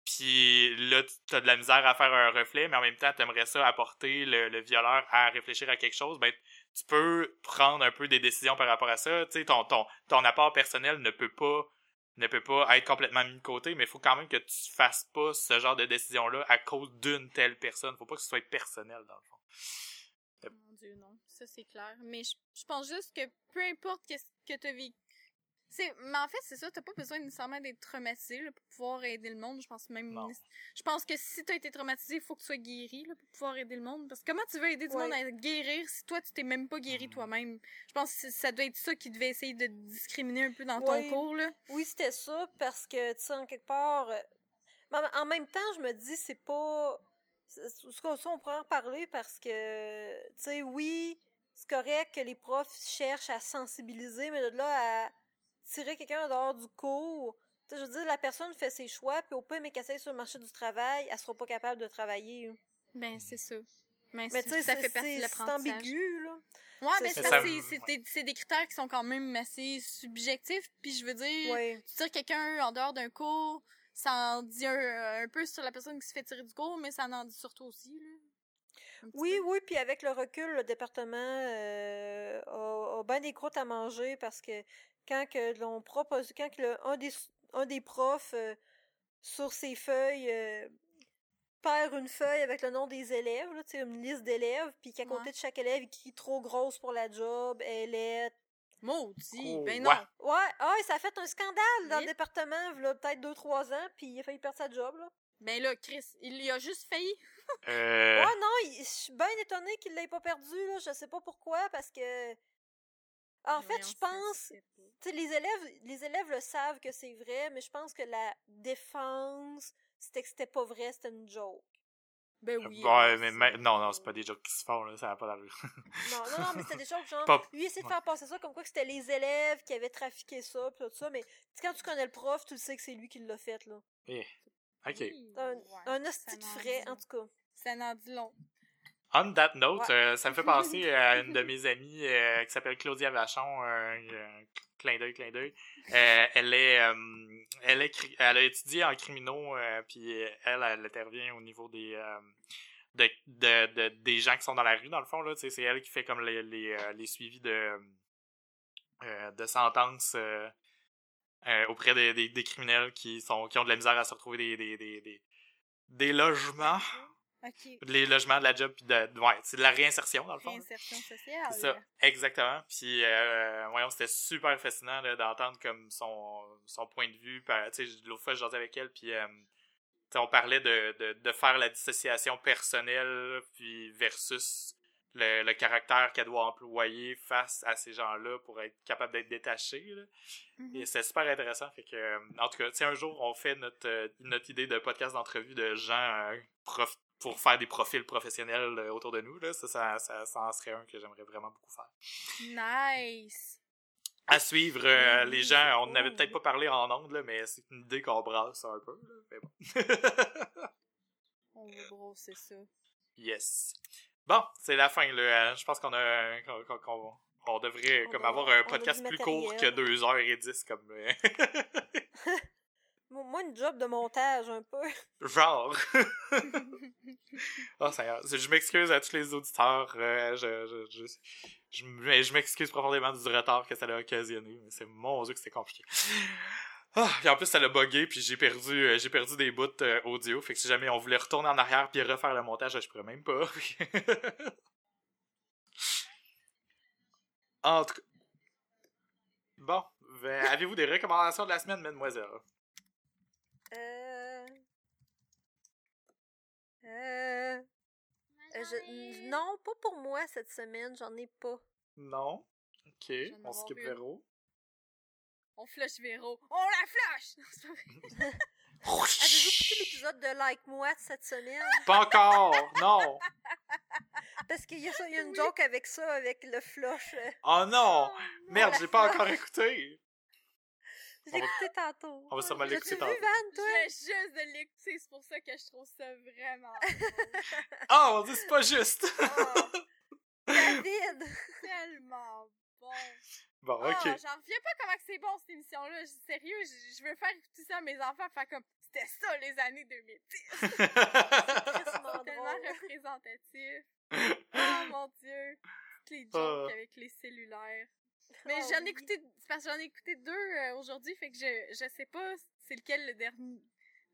puis là, t'as de la misère à faire un reflet, mais en même temps, t'aimerais ça apporter le, le violeur à réfléchir à quelque chose, ben tu peux prendre un peu des décisions par rapport à ça. Tu sais, ton, ton, ton apport personnel ne peut pas ne peut pas être complètement mis de côté, mais il faut quand même que tu fasses pas ce genre de décision-là à cause d'une telle personne. Faut pas que ce soit personnel, dans le fond. Mon Dieu, non. Ça, c'est clair. Mais je, je pense juste que peu importe qu'est-ce que tu as vécu, c'est, mais en fait, c'est ça, t'as pas besoin nécessairement d'être traumatisé là, pour pouvoir aider le monde. Je pense même. Non. Je pense que si t'as été traumatisé, il faut que tu sois guéri là, pour pouvoir aider le monde. Parce que comment tu veux aider du Ouais. monde à guérir si toi tu t'es même pas guéri Mm. toi-même? Je pense que ça doit être ça qui devait essayer de discriminer un peu dans Ouais. ton cours là. Oui, c'était ça, parce que, tu sais, en quelque part... euh, en même temps, je me dis, c'est pas... c'est- c'est- Ça, ça, on pourrait en parler parce que, tu sais, oui, c'est correct que les profs cherchent à sensibiliser, mais de là à tirer quelqu'un en dehors du cours... Tu sais, je veux dire, la personne fait ses choix, puis au peu, mais qu'elle sur le marché du travail, elle sera pas capable de travailler. Ben, c'est ça. Mais, Mais tu sais, ça fait partie de c'est- c'est l'apprentissage. ambigu, là. Ouais, mais ça. c'est c'est- c'est des critères qui sont quand même assez subjectifs. Puis je veux dire, Ouais. tu tires quelqu'un en dehors d'un cours, ça en dit un, un peu sur la personne qui se fait tirer du cours, mais ça en dit sur toi aussi, là. Oui, peu. oui, puis avec le recul, le département euh, a, a bien des croûtes à manger parce que quand que l'on propose, quand que le- un, des, un des profs euh, sur ses feuilles euh, perd une feuille avec le nom des élèves, là, une liste d'élèves, puis qu'à côté de chaque élève, il écrit trop grosse pour la job, elle est... Maudit, Oh, ben ouais. non. Ouais, ah, ça a fait un scandale dans le département, là, peut-être deux, trois ans, puis il a failli perdre sa job, là. Ben là, Chris, il y a juste failli. Euh, Ouais, non, je suis bien étonnée qu'il l'ait pas perdu, là. Je sais pas pourquoi, parce que. En fait, je pense. les élèves, les élèves le savent que c'est vrai, mais je pense que la défense, c'était que c'était pas vrai, c'était une joke. Ben oui. ouais, euh, mais, c'est- mais- non, non, c'est pas des jokes qui se font, là, ça n'a pas d'allure. Non, non, non, mais c'était des jokes genre. Pas- Lui, il essaie de faire passer ça comme quoi que c'était les élèves qui avaient trafiqué ça, pis tout ça, mais quand tu connais le prof, tu le sais que c'est lui qui l'a fait, là. Ok. Oui, Un, ouais. un hostie de frais, en tout cas. Ça n'en dit long. On that note, Ouais. euh, ça me fait penser à une de [LAUGHS] mes amies euh, qui s'appelle Claudia Vachon, euh, euh, clin d'œil, clin d'œil. Euh, elle est, euh, elle est, elle a étudié en criminaux, euh, puis elle, elle intervient au niveau des, de, de, de- des gens qui sont dans la rue dans le fond là. C'est elle qui fait comme les, les, les suivis de, de sentences. auprès des, des, des criminels qui sont qui ont de la misère à se retrouver des, des, des, des, des logements Les logements de la job puis de, ouais c'est de la réinsertion dans le fond. Réinsertion sociale. c'est ça exactement puis euh, voyons c'était super fascinant d'entendre comme son son point de vue tu sais l'autre fois je avec elle puis euh, on parlait de, de, de faire la dissociation personnelle puis versus le, le caractère qu'elle doit employer face à ces gens-là pour être capable d'être détachée là. Et c'est super intéressant. Fait que, en tout cas, un jour, on fait notre, euh, notre idée de podcast d'entrevue de gens euh, prof- pour faire des profils professionnels euh, autour de nous. Là. Ça, ça, ça, ça en serait un que j'aimerais vraiment beaucoup faire. Nice. À suivre, euh, Oui, les gens, on n'avait peut-être pas parlé en ondes, là, mais c'est une idée qu'on brasse un peu. Là, mais bon. On va brosser ça. [LAUGHS] yes. Bon, c'est la fin. Là. Euh, Je pense qu'on a qu'on, qu'on- qu'on- on devrait On comme a- avoir un podcast plus court que matériel. 2h10 comme euh, [LAUGHS] Moi, moi, une job de montage, un peu. [LAUGHS] genre. Oh, Seigneur. Je m'excuse à tous les auditeurs. euh, je, je, je, je, m'excuse profondément du retard que ça a occasionné. Mais c'est mon dieu que c'est compliqué. Ah, et en plus, ça l'a bugué, puis j'ai perdu, euh, j'ai perdu des bouts euh, audio. Fait que si jamais on voulait retourner en arrière puis refaire le montage, je pourrais même pas. [LAUGHS] en tout cas. Bon, ben, avez-vous des recommandations de la semaine, mademoiselle? Euh... Euh... euh, je- Non, pas pour moi cette semaine, j'en ai pas. Non? Ok, on skip. Véro. On flush Véro. On la flush! Non, c'est pas vrai. [LAUGHS] [LAUGHS] Avez-vous écouté l'épisode de Like Moi de cette semaine? Pas encore! Non! Parce qu'il y a, y une Oui. joke avec ça, avec le flush. euh. Oh non! Oh, Merde, j'ai pas encore écouté! Je l'ai écouté tantôt. On va sûrement l'écouter L'as-tu vu, tantôt. Van, toi? Je viens juste de l'écouter, c'est pour ça que je trouve ça vraiment. [LAUGHS] Ah, on dit c'est pas juste! Oh. David! [LAUGHS] tellement bon. Bon, Ah, ok. J'en reviens pas comment que c'est bon cette émission-là. Je- Sérieux, je, je veux faire écouter ça à mes enfants, faire comme c'était ça les années 2010. Tristement [LAUGHS] C'est tellement représentatif. Oh mon dieu. Toutes les jokes Ah. avec les cellulaires. [LAUGHS] Mais Oh, j'en ai écouté, c'est parce que j'en ai écouté deux euh, aujourd'hui, fait que je, je sais pas c'est lequel le dernier.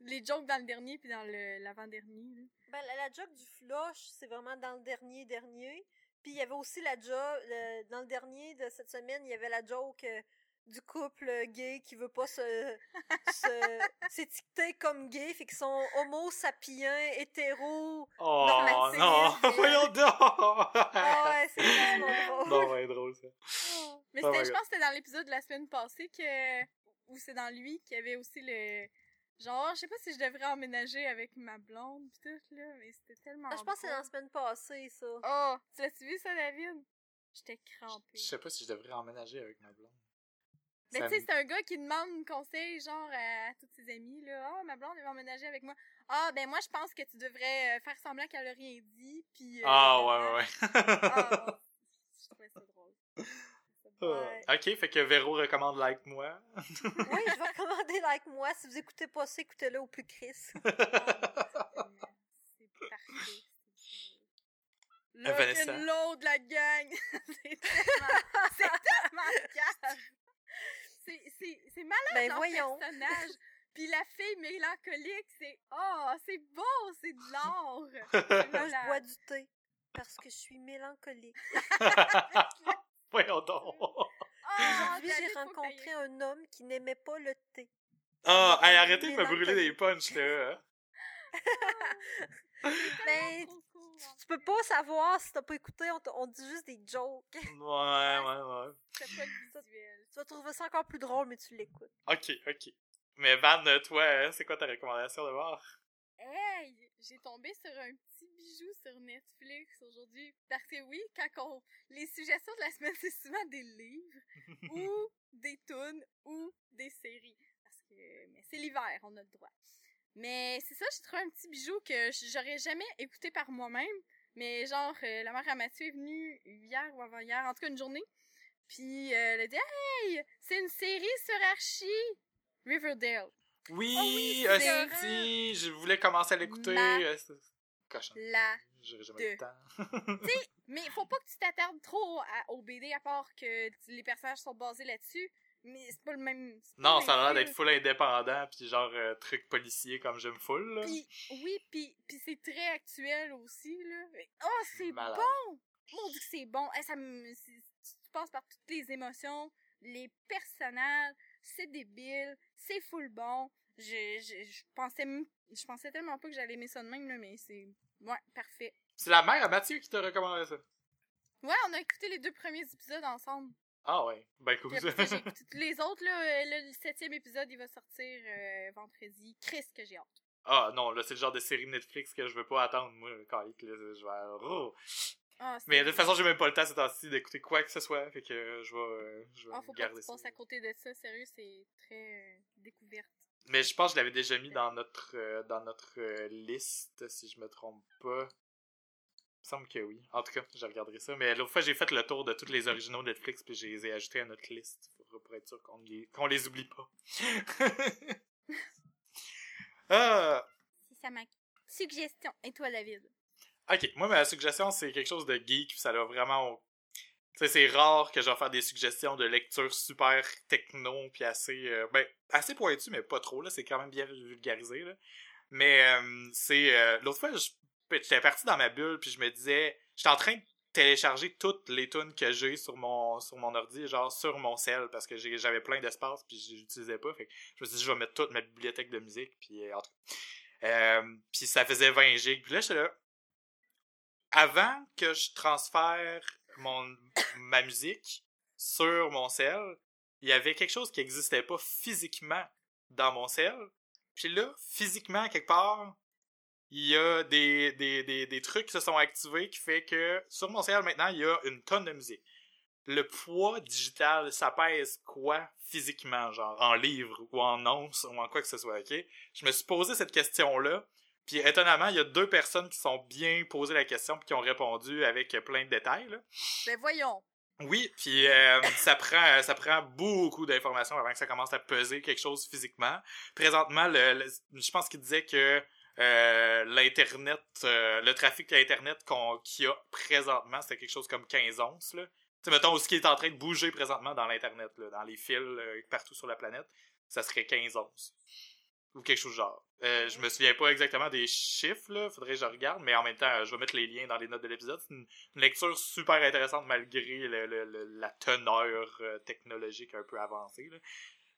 Les jokes dans le dernier puis dans le l'avant-dernier. Ben, la, la joke du flush, c'est vraiment dans le dernier dernier. Puis il y avait aussi la joke, le- dans le dernier de cette semaine, il y avait la joke euh, du couple gay qui veut pas se se- [LAUGHS] s'étiqueter comme gay, fait qu'ils sont homo sapiens, hétéro. Oh non! [LAUGHS] Voyons donc! Ah ouais, c'est tellement drôle. Non, ouais, drôle ça. Mais Oh je pense que c'était dans l'épisode de la semaine passée que. Ou c'est dans lui qu'il y avait aussi le. Genre, je sais pas si je devrais emménager avec ma blonde pis tout, là, mais c'était tellement. Ah, je pense que c'est dans la semaine passée, ça. Oh, tu l'as-tu vu ça, David? J'étais crampée. Je sais pas si je devrais emménager avec ma blonde. Mais tu sais, c'est un gars qui demande conseil, genre, à, tous ses amis, là. Ah, ma blonde, elle va emménager avec moi. Ah, ben moi, je pense que tu devrais euh, faire semblant qu'elle a rien dit, puis... euh, Ah, blablabla. ouais, ouais, Ah, [LAUGHS] ouais. je trouvais ça drôle. Ouais. Ok, fait que Véro recommande Like Moi. [LAUGHS] Oui, je vais recommander Like Moi. Si vous écoutez pas ça, écoutez-le au plus Chris. [LAUGHS] C'est parfait. Euh. Le l'autre de la gang. c'est tellement, c'est tellement. C'est, c'est, c'est malade Ben leur voyons. personnage. [LAUGHS] Puis la fille mélancolique, c'est oh, c'est beau, c'est de l'or. [LAUGHS] Moi, je bois du thé. Parce que je suis mélancolique. [LAUGHS] Voyons donc. Aujourd'hui, David, j'ai rencontré un homme qui n'aimait pas le thé. Ah, hey, arrêtez de me brûler des punchs, là. Ben, Tu peux pas savoir si t'as pas écouté, on, on dit juste des jokes. Ouais, ouais, [LAUGHS] ouais. C'est pas le visuel. Tu vas trouver ça encore plus drôle, mais tu l'écoutes. Ok, ok. Mais Van, toi, hein, c'est quoi ta recommandation de voir? Hey, j'ai tombé sur un petit bijou sur Netflix aujourd'hui. Parce que oui, quand on... Les suggestions de la semaine, [LAUGHS] c'est souvent des livres, [LAUGHS] ou des tunes, ou des séries. Parce que... Mais c'est l'hiver, on a le droit. Mais c'est ça, j'ai trouvé un petit bijou que j'aurais jamais écouté par moi-même. Mais genre, euh, la mère à Mathieu est venue hier ou avant-hier, en tout cas une journée. Puis euh, elle a dit « Hey, c'est une série sur Archie! Riverdale. Oui, Oh oui, si, je voulais commencer à l'écouter. Ma- euh, Cochon. La J'aurais jamais eu le de- temps. [LAUGHS] Mais faut pas que tu t'attardes trop à- au BD à part que tu- les personnages sont basés là-dessus. Mais c'est pas le même. pas Non, le ça a l'air d'être full indépendant, puis genre euh, truc policier comme j'aime full, là. Puis, oui, puis, puis c'est très actuel aussi, là. Oh, c'est bon! Mon dieu c'est bon! Eh, ça me, tu passes par toutes les émotions, les personnages, c'est débile, c'est full bon. Je, je, je pensais je pensais tellement pas que j'allais aimer ça de même, là, mais c'est... Ouais, parfait. C'est la mère à Mathieu qui t'a recommandé ça. Ouais, on a écouté les deux premiers épisodes ensemble. Ah ouais, ben cool. [LAUGHS] Tous les autres, là. euh, le septième épisode, il va sortir euh, vendredi. Chris, que j'ai hâte. ah non, là c'est le genre de série Netflix que je veux pas attendre, moi, quand là, je vais... oh. Ah, Mais de toute façon, j'ai même pas le temps ces temps-ci d'écouter quoi que ce soit, fait que euh, je vais, euh, je vais Ah, faut pas que garder tu ça. passes à côté de ça, sérieux, c'est très euh, découverte. Mais je pense que je l'avais déjà mis dans notre euh, dans notre euh, liste, si je me trompe pas. Me semble que oui. En tout cas, je regarderai ça. Mais l'autre fois, j'ai fait le tour de tous les originaux Netflix, puis je les ai ajoutés à notre liste pour, pour être sûr qu'on les, qu'on les oublie pas. [LAUGHS] ah, C'est ça ma suggestion. Et toi, David? ok, moi, ma suggestion, c'est quelque chose de geek, puis ça va vraiment... Tu sais, c'est rare que je vais faire des suggestions de lecture super techno, puis assez... euh, ben, assez pointu, mais pas trop, là. C'est quand même bien vulgarisé, là. Mais euh, c'est... euh, L'autre fois, je- j'étais parti dans ma bulle, puis je me disais... J'étais en train de télécharger toutes les tunes que j'ai sur mon sur mon ordi, genre sur mon cell, parce que j'avais plein d'espace, puis je pas. Fait que je me suis dit, je vais mettre toute ma bibliothèque de musique, puis euh, en tout. Euh, puis ça faisait 20 gigs. Puis là, j'étais là... Avant que je transfère mon, ma musique sur mon cell, il y avait quelque chose qui n'existait pas physiquement dans mon cell. Puis là, physiquement, quelque part, il y a des, des, des, des trucs qui se sont activés qui fait que sur mon cell maintenant, il y a une tonne de musique. le poids digital, ça pèse quoi physiquement, genre en livres ou en onces ou en quoi que ce soit, ok? Je me suis posé cette question-là, puis étonnamment, il y a deux personnes qui sont bien posé la question puis qui ont répondu avec plein de détails. Là. Ben voyons. Oui, puis euh, ça prend ça prend beaucoup d'informations avant que ça commence à peser quelque chose physiquement. Présentement, le, je pense qu'il disait que euh, l'internet, euh, le trafic d'internet qu'on qu'il y a présentement, c'est quelque chose comme 15 onces là. Tu mettons ce qui est en train de bouger présentement dans l'internet là, dans les fils partout sur la planète, ça serait 15 onces ou quelque chose genre. Euh, je me souviens pas exactement des chiffres, là. Faudrait que je regarde, mais en même temps, je vais mettre les liens dans les notes de l'épisode. C'est une, lecture super intéressante malgré la teneur euh, technologique un peu avancée, là.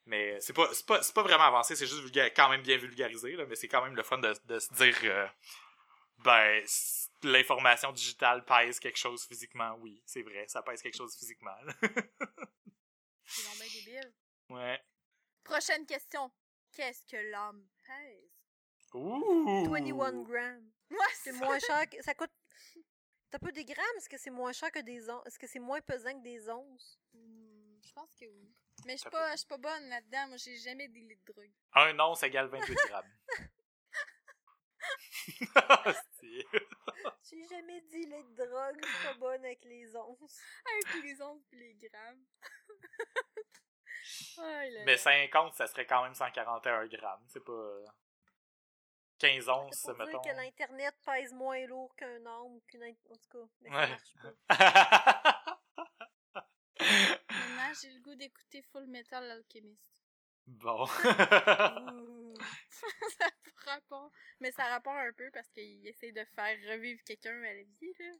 Mais c'est pas, c'est pas, pas vraiment avancé, c'est juste quand même bien vulgarisé, là. Mais c'est quand même le fun de, de se dire, euh, ben, l'information digitale pèse quelque chose physiquement. Oui, c'est vrai, ça pèse quelque chose physiquement, [LAUGHS] C'est bien débile. Ouais. Prochaine question. Qu'est-ce que l'homme pèse? Ouh! 21 grammes. Ouais, C'est moins [LAUGHS] cher que... Ça coûte... T'as peu des grammes? Est-ce que c'est moins cher que des onces? Est-ce que c'est moins pesant que des onces? Hmm, je pense que oui. Mais je suis pas, je suis pas bonne là-dedans. Moi, j'ai jamais litres de drogue. Un once égale 28 grammes. J'ai jamais dit les drogues, je suis pas bonne avec les onces. Avec les onces et les grammes. [LAUGHS] Mais 50, ça serait quand même 141 grammes. C'est pas. 15 onces, pour mettons. dire que l'Internet pèse moins lourd qu'un homme, qu'une. En tout cas, mais ça Ouais. marche pas. [LAUGHS] J'ai le goût d'écouter Full Metal Alchemist. bon. [LAUGHS] Ça rapporte. Mais ça rapporte un peu parce qu'ils essayent de faire revivre quelqu'un à la vie, là.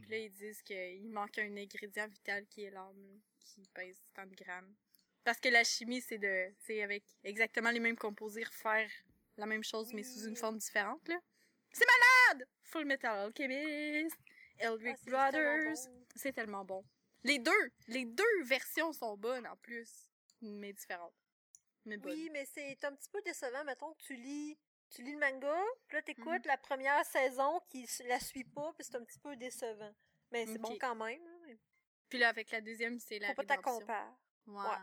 Puis là, ils disent qu'il manque un ingrédient vital qui est l'âme, qui pèse tant de grammes. Parce que la chimie, c'est de, c'est avec exactement les mêmes composés refaire la même chose, mais sous une forme différente, là. C'est malade! Full Metal Alchemist, Eldritch Ah, tellement Brothers. bon. C'est tellement bon. Les deux, les deux versions sont bonnes en plus, mais différentes. Mais bonnes. Oui, mais c'est un petit peu décevant. Mettons que tu lis, tu lis le manga, puis là, t'écoutes Mhm. la première saison qui la suit pas, puis c'est un petit peu décevant. Mais c'est bon quand même. mais Puis là, avec la deuxième, c'est la Faut pas rédemption. Ouais. Ouais.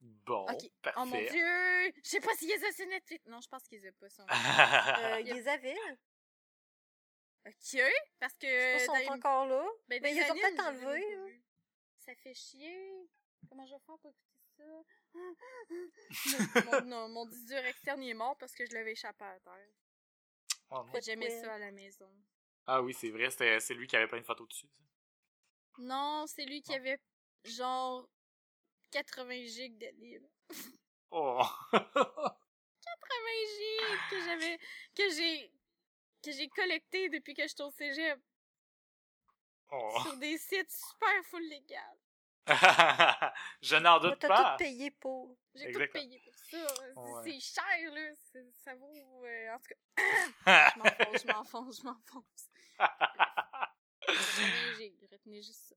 Bon, parfait. Oh mon dieu! Je sais pas s'ils les ont sur Netflix. Non, je pense qu'ils les ont pas sur [LAUGHS] Euh, ils les avaient. Ok, parce que. Je s'ils sont encore là. ben, mais ils ont peut-être vus. Ça fait chier. Comment je vais faire pour écouter ça? mon, non, mon disque dur externe il est mort parce que je l'avais échappé à terre. Oh que J'aimais Ouais. ça à la maison. ah oui, c'est vrai, c'était- c'est lui qui avait plein de photos dessus. ça. Non, c'est lui qui Non. avait genre 80 gigs de livres. Oh! [LAUGHS] 80 gigs que j'avais. que j'ai. Que j'ai collecté depuis que je suis au cégep oh. sur des sites super full légal. [LAUGHS] Je n'en doute T'as pas. tout payé pour. J'ai tout payé pour ça. C'est- Ouais. C'est cher, là. C'est- Ça vaut. euh, en tout cas, [COUGHS] je m'enfonce, [LAUGHS] je m'enfonce, je m'enfonce. 80 gigs, [LAUGHS] retenez juste ça.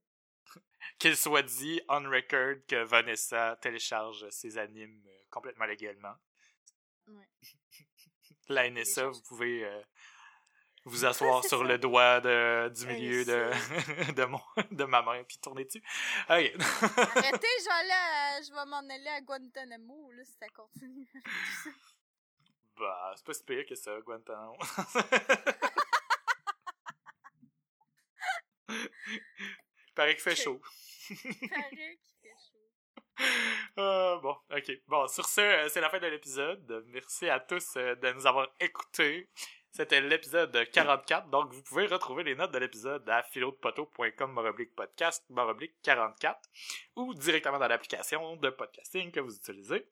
Qu'il soit dit on record que Vanessa télécharge ses animes euh, complètement légalement. Ouais. La NSA, vous pouvez euh, vous asseoir sur ça. le doigt de, du milieu de, [LAUGHS] de, mon, de ma main puis tourner dessus. Ok. [LAUGHS] Arrêtez, je je vais m'en aller à Guantanamo, là, si ça continue. [LAUGHS] bah, c'est pas si pire que ça, Guantanamo. Paraît qu'il fait chaud. Paraît qu'il fait chaud. Euh, bon, ok. Bon, sur ce, euh, c'est la fin de l'épisode. Merci à tous euh, de nous avoir écoutés. C'était l'épisode 44, donc vous pouvez retrouver les notes de l'épisode à philodepoto.com baroblique podcast baroblique 44 ou directement dans l'application de podcasting que vous utilisez.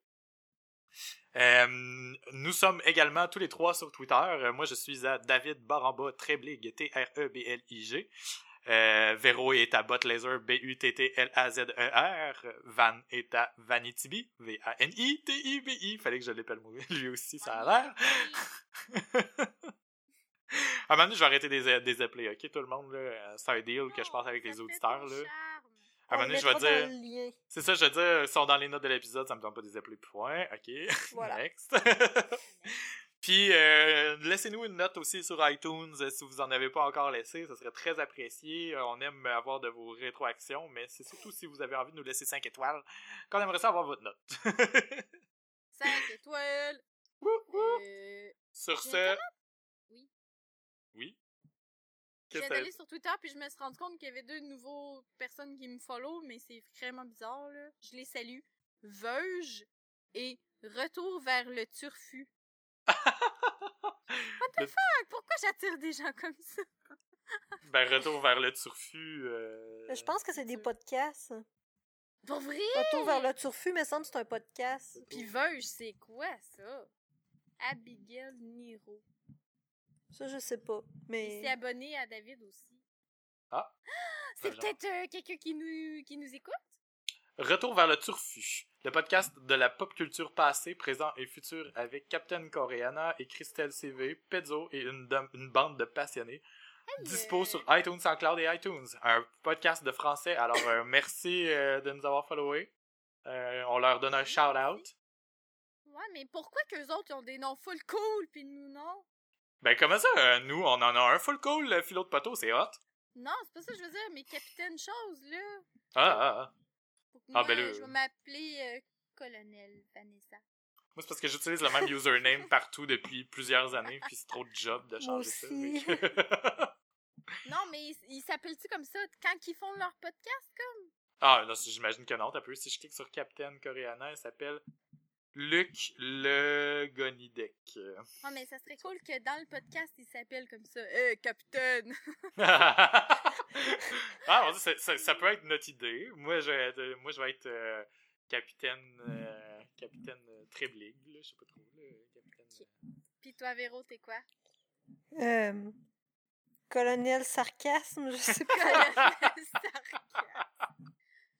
Euh, nous sommes également tous les trois sur Twitter. Euh, moi, je suis à David Baramba Treblig, T-R-E-B-L-I-G. Euh, Véro est à Botlaser, B-U-T-T-L-A-Z-E-R. Van est à Vanitibi, V-A-N-I-T-I-B-I. Fallait que je l'appelle [LAUGHS] lui aussi, ça a l'air. [LAUGHS] À un moment donné, je vais arrêter des, des appeler, ok, tout le monde, là. C'est un deal que je passe avec les auditeurs, là. À un moment donné, je vais dire. C'est ça, je veux dire, ils sont dans les notes de l'épisode, ça me tente pas de les appeler point, ok. Voilà. [LAUGHS] Next. Puis euh, laissez-nous une note aussi sur iTunes euh, si vous en avez pas encore laissé, ça serait très apprécié. Euh, on aime avoir de vos rétroactions, mais c'est surtout si vous avez envie de nous laisser 5 étoiles qu'on aimerait ça avoir votre note. [LAUGHS] 5 étoiles! [LAUGHS] Wouh, wouh. Euh, Sur ce. Oui. Oui. je que d'aller sur Twitter puis je me suis rendu compte qu'il y avait deux nouveaux personnes qui me follow, mais c'est vraiment bizarre, là. Je les salue. Veuge et Retour vers le turfu. Le- Fuck, pourquoi j'attire des gens comme ça? [LAUGHS] Ben, retour vers le turfu. euh, Je pense que c'est des podcasts. Pour vrai? Retour vers le turfu, mais semble que c'est un podcast. Puis Veuge, c'est quoi ça? Abigail Niro. Ça, je sais pas. Il Mais. s'est abonné à David aussi. Ah. [GASPS] C'est Ben, peut-être euh, quelqu'un qui nous, qui nous écoute? Retour vers le turfu, le podcast de la pop culture passée, présent et futur avec Captain Coreana et Christelle CV, Pezzo et une, une bande de passionnés. Dispo euh, sur iTunes, SoundCloud et iTunes. Un podcast de français. Alors, euh, [LAUGHS] merci euh, de nous avoir followés. Euh, on leur donne un shout-out. Ouais, mais pourquoi qu'eux autres ils ont des noms full cool puis nous non? Ben, comment ça, nous, on en a un full cool, le philo de poteau, c'est hot. Non, c'est pas ça que je veux dire, mais Capitaine Chose, là. Ah, ah, ah. Ah, moi, ben là, je vais euh, m'appeler euh, Colonel Vanessa. Moi, c'est parce que j'utilise le même username [LAUGHS] partout depuis plusieurs années, puis c'est trop de job de changer ça. que- [LAUGHS] [LAUGHS] Non, mais ils s'appellent-tu comme ça quand ils font leur podcast, comme? Ah, non, j'imagine que non. T'as peu. Si je clique sur Captain Coreana, il s'appelle Luc Le Gonidec. Ah, mais ça serait cool que dans le podcast, ils s'appellent comme ça. Euh, Capitaine! [LAUGHS] ah, mon Dieu, ça, ça- ça peut être notre idée. Moi, je vais être, moi, je vais être euh, capitaine, euh, capitaine euh, Treblig, là, je sais pas trop. Là, capitaine, euh, Pis toi, Véro, t'es quoi? Euh, Colonel Sarcasme, je sais pas. Colonel Sarcasme.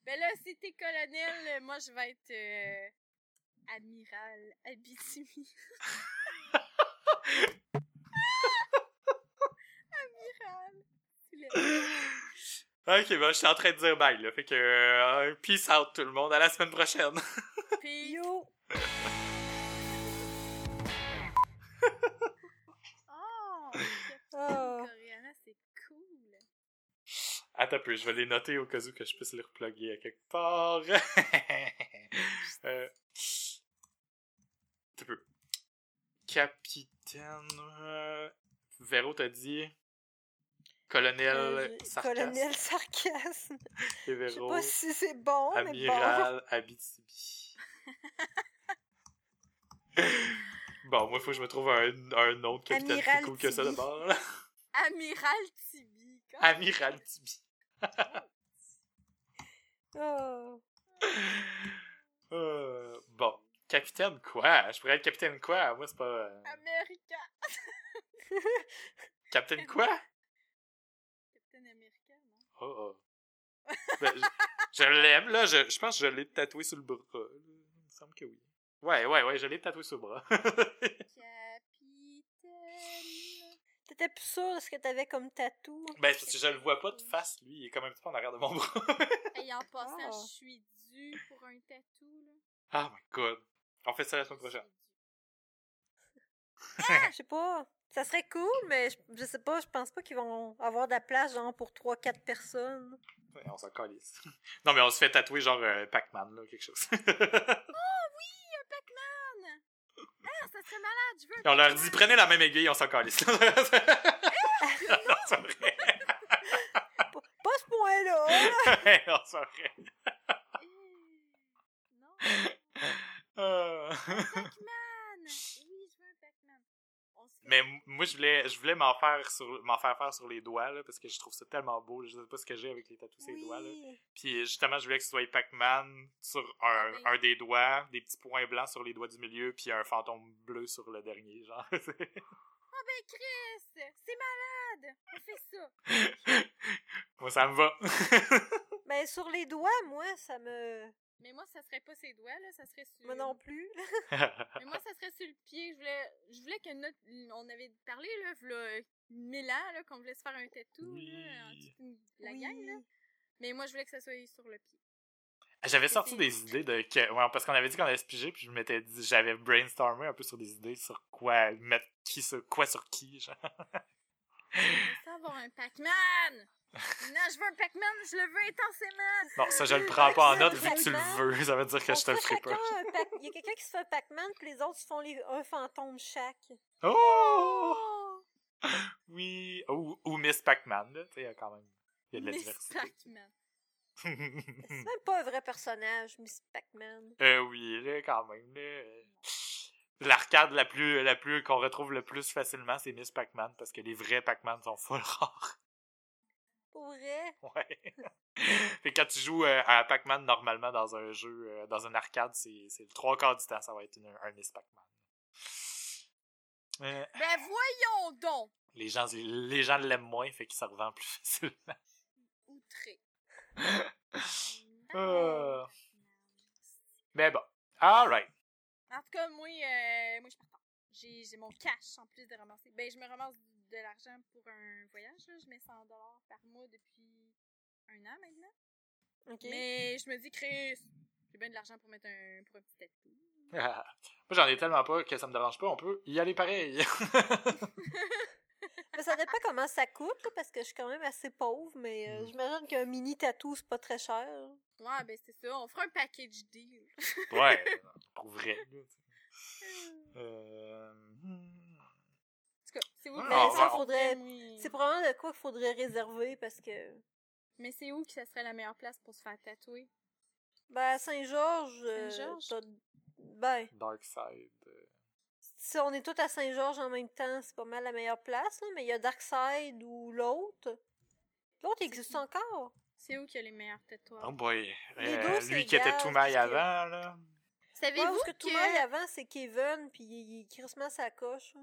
Ben là, si t'es colonel, moi, je vais être euh, amiral Abitimi. [LAUGHS] amiral. Tu l'as- [LAUGHS] Ok, ben, je suis en train de dire bye, là. Fait que, euh, peace out tout le monde. À la semaine prochaine. [LAUGHS] Yo! [LAUGHS] oh, Ah. Coriana, c'est cool. Attends un peu, je vais les noter au cas où que je puisse les reploguer à quelque part. euh... Un peu. Capitaine... Euh... Véro t'a dit... Colonel Euh, Sarcasme. Colonel Sarcasme. [LAUGHS] Je sais pas si c'est bon, mais bon. Amiral [LAUGHS] Abitibi. [LAUGHS] bon, moi, il faut que je me trouve un, un nom de capitaine plus Amiral cool que ça d'abord. Amiral Tibi. Amiral Tibi. Oh. Euh, bon. Capitaine quoi? Je pourrais être capitaine quoi? Moi, c'est pas... euh, Américain. Capitaine quoi? Oh, oh. Ben, je je l'aime, là. Je, je pense que je l'ai tatoué sur le bras. Il me semble que oui. Ouais, ouais, ouais, je l'ai tatoué sur le bras. [LAUGHS] Capitaine. T'étais plus sûr de ce que t'avais comme tatou? ben, parce que je le vois pas de face, lui. Il est comme un petit peu en arrière de mon bras. [LAUGHS] Et en passant, Ah. je suis due pour un tatou, là. oh my god. On fait ça la semaine prochaine. Je sais pas. Ça serait cool, mais je, je sais pas, je pense pas qu'ils vont avoir de la place, genre, pour 3-4 personnes. Ouais, on s'en calisse. [LAUGHS] Non, mais on se fait tatouer genre euh, Pac-Man, là, quelque chose. [LAUGHS] Un Pac-Man! Ah, ça serait malade, je veux on leur dit, prenez la même aiguille, on s'en calisse. [LAUGHS] non, c'est vrai. Pas, ce point-là! non, c'est vrai. Eh, Non. Euh. Pac-Man! Oui, Pac-Man. Mais moi, je voulais, je voulais m'en faire sur, faire faire sur les doigts, là, parce que je trouve ça tellement beau. Je sais pas ce que j'ai avec les tatous sur les doigts, là. Puis justement, je voulais que ce soit Pac-Man sur un, un des doigts, des petits points blancs sur les doigts du milieu, puis un fantôme bleu sur le dernier, genre. Oh [LAUGHS] ben Chris! C'est malade! On fait ça! moi, ça me va. [LAUGHS] Ben, sur les doigts, moi, ça me. Mais moi, ça serait pas ses doigts, là, ça serait sur... Moi non plus. [LAUGHS] [LAUGHS] Mais moi, ça serait sur le pied. Je voulais, je voulais que notre... On avait parlé, là, v'là mille ans, là, qu'on voulait se faire un tatou, Oui. là, en toute la Oui. gang, là. Mais moi, je voulais que ça soit sur le pied. J'avais C'est- sorti des idées de que, ouais, parce qu'on avait dit qu'on allait se piger, puis je m'étais dit, j'avais brainstormé un peu sur des idées sur quoi mettre qui sur quoi sur qui, genre. Avoir un Pac-Man! Non, je veux un Pac-Man, je le veux intensément! Non, ça je le prends pas en note vu que tu le veux, ça veut dire que On je te le ferai pas. Pac- Il y a quelqu'un qui se fait un Pac-Man, puis les autres se font les... un fantôme chaque. Oh! Oh! Oui, ou, ou Miss Pac-Man, là, tu sais, il y a quand même, il y a de la Miss diversité. Pac-Man. [LAUGHS] C'est même pas un vrai personnage, Miss Pac-Man. euh, oui, là, quand même, là. L'arcade la plus, la plus, qu'on retrouve le plus facilement, c'est Miss Pac-Man, parce que les vrais Pac-Man sont full rares. Pour vrai? Ouais. [LAUGHS] Fait quand tu joues euh, à Pac-Man normalement dans un jeu, euh, dans un arcade, c'est c'est le trois quarts du temps, ça va être une- un Miss Pac-Man. Euh, Ben voyons donc! les gens les gens l'aiment moins, fait qu'il se revend plus facilement. Outré. [LAUGHS] Euh. Mais bon. Alright. En tout cas, moi, euh, moi je suis partant. J'ai j'ai mon cash en plus de ramasser. Ben, je me ramasse de l'argent pour un voyage. Là. Je mets 100 par mois depuis un an maintenant. Mais je me dis, Chris, j'ai bien de l'argent pour mettre un, pour un petit tatou. [LAUGHS] Moi j'en ai tellement pas que ça me dérange pas, on peut y aller pareil. [LAUGHS] [LAUGHS] Mais ça dépend comment ça coûte, là, parce que je suis quand même assez pauvre, mais euh, Mm. j'imagine qu'un mini tatou, c'est pas très cher. Ouais, ben c'est ça. On fera un package deal. ouais, [LAUGHS] pour vrai. Euh... En tout cas, c'est où Ah, on faudrait... Oui. C'est probablement de quoi qu'il faudrait réserver, parce que... Mais c'est où que ça serait la meilleure place pour se faire tatouer? Ben, à Saint-Georges... euh, Saint-Georges? Ben, Dark Side. Si on est tous à Saint-Georges en même temps, c'est pas mal la meilleure place, là, mais il y a Darkside ou l'autre. L'autre existe encore. C'est où qu'il y a les meilleurs tatouages? Oh boy. Les Euh, deux, lui qui était tout maille avant, là. Ouais, Savez-vous parce que tout que... mal avant, c'est Kevin, puis il, il crissement sa coche. là.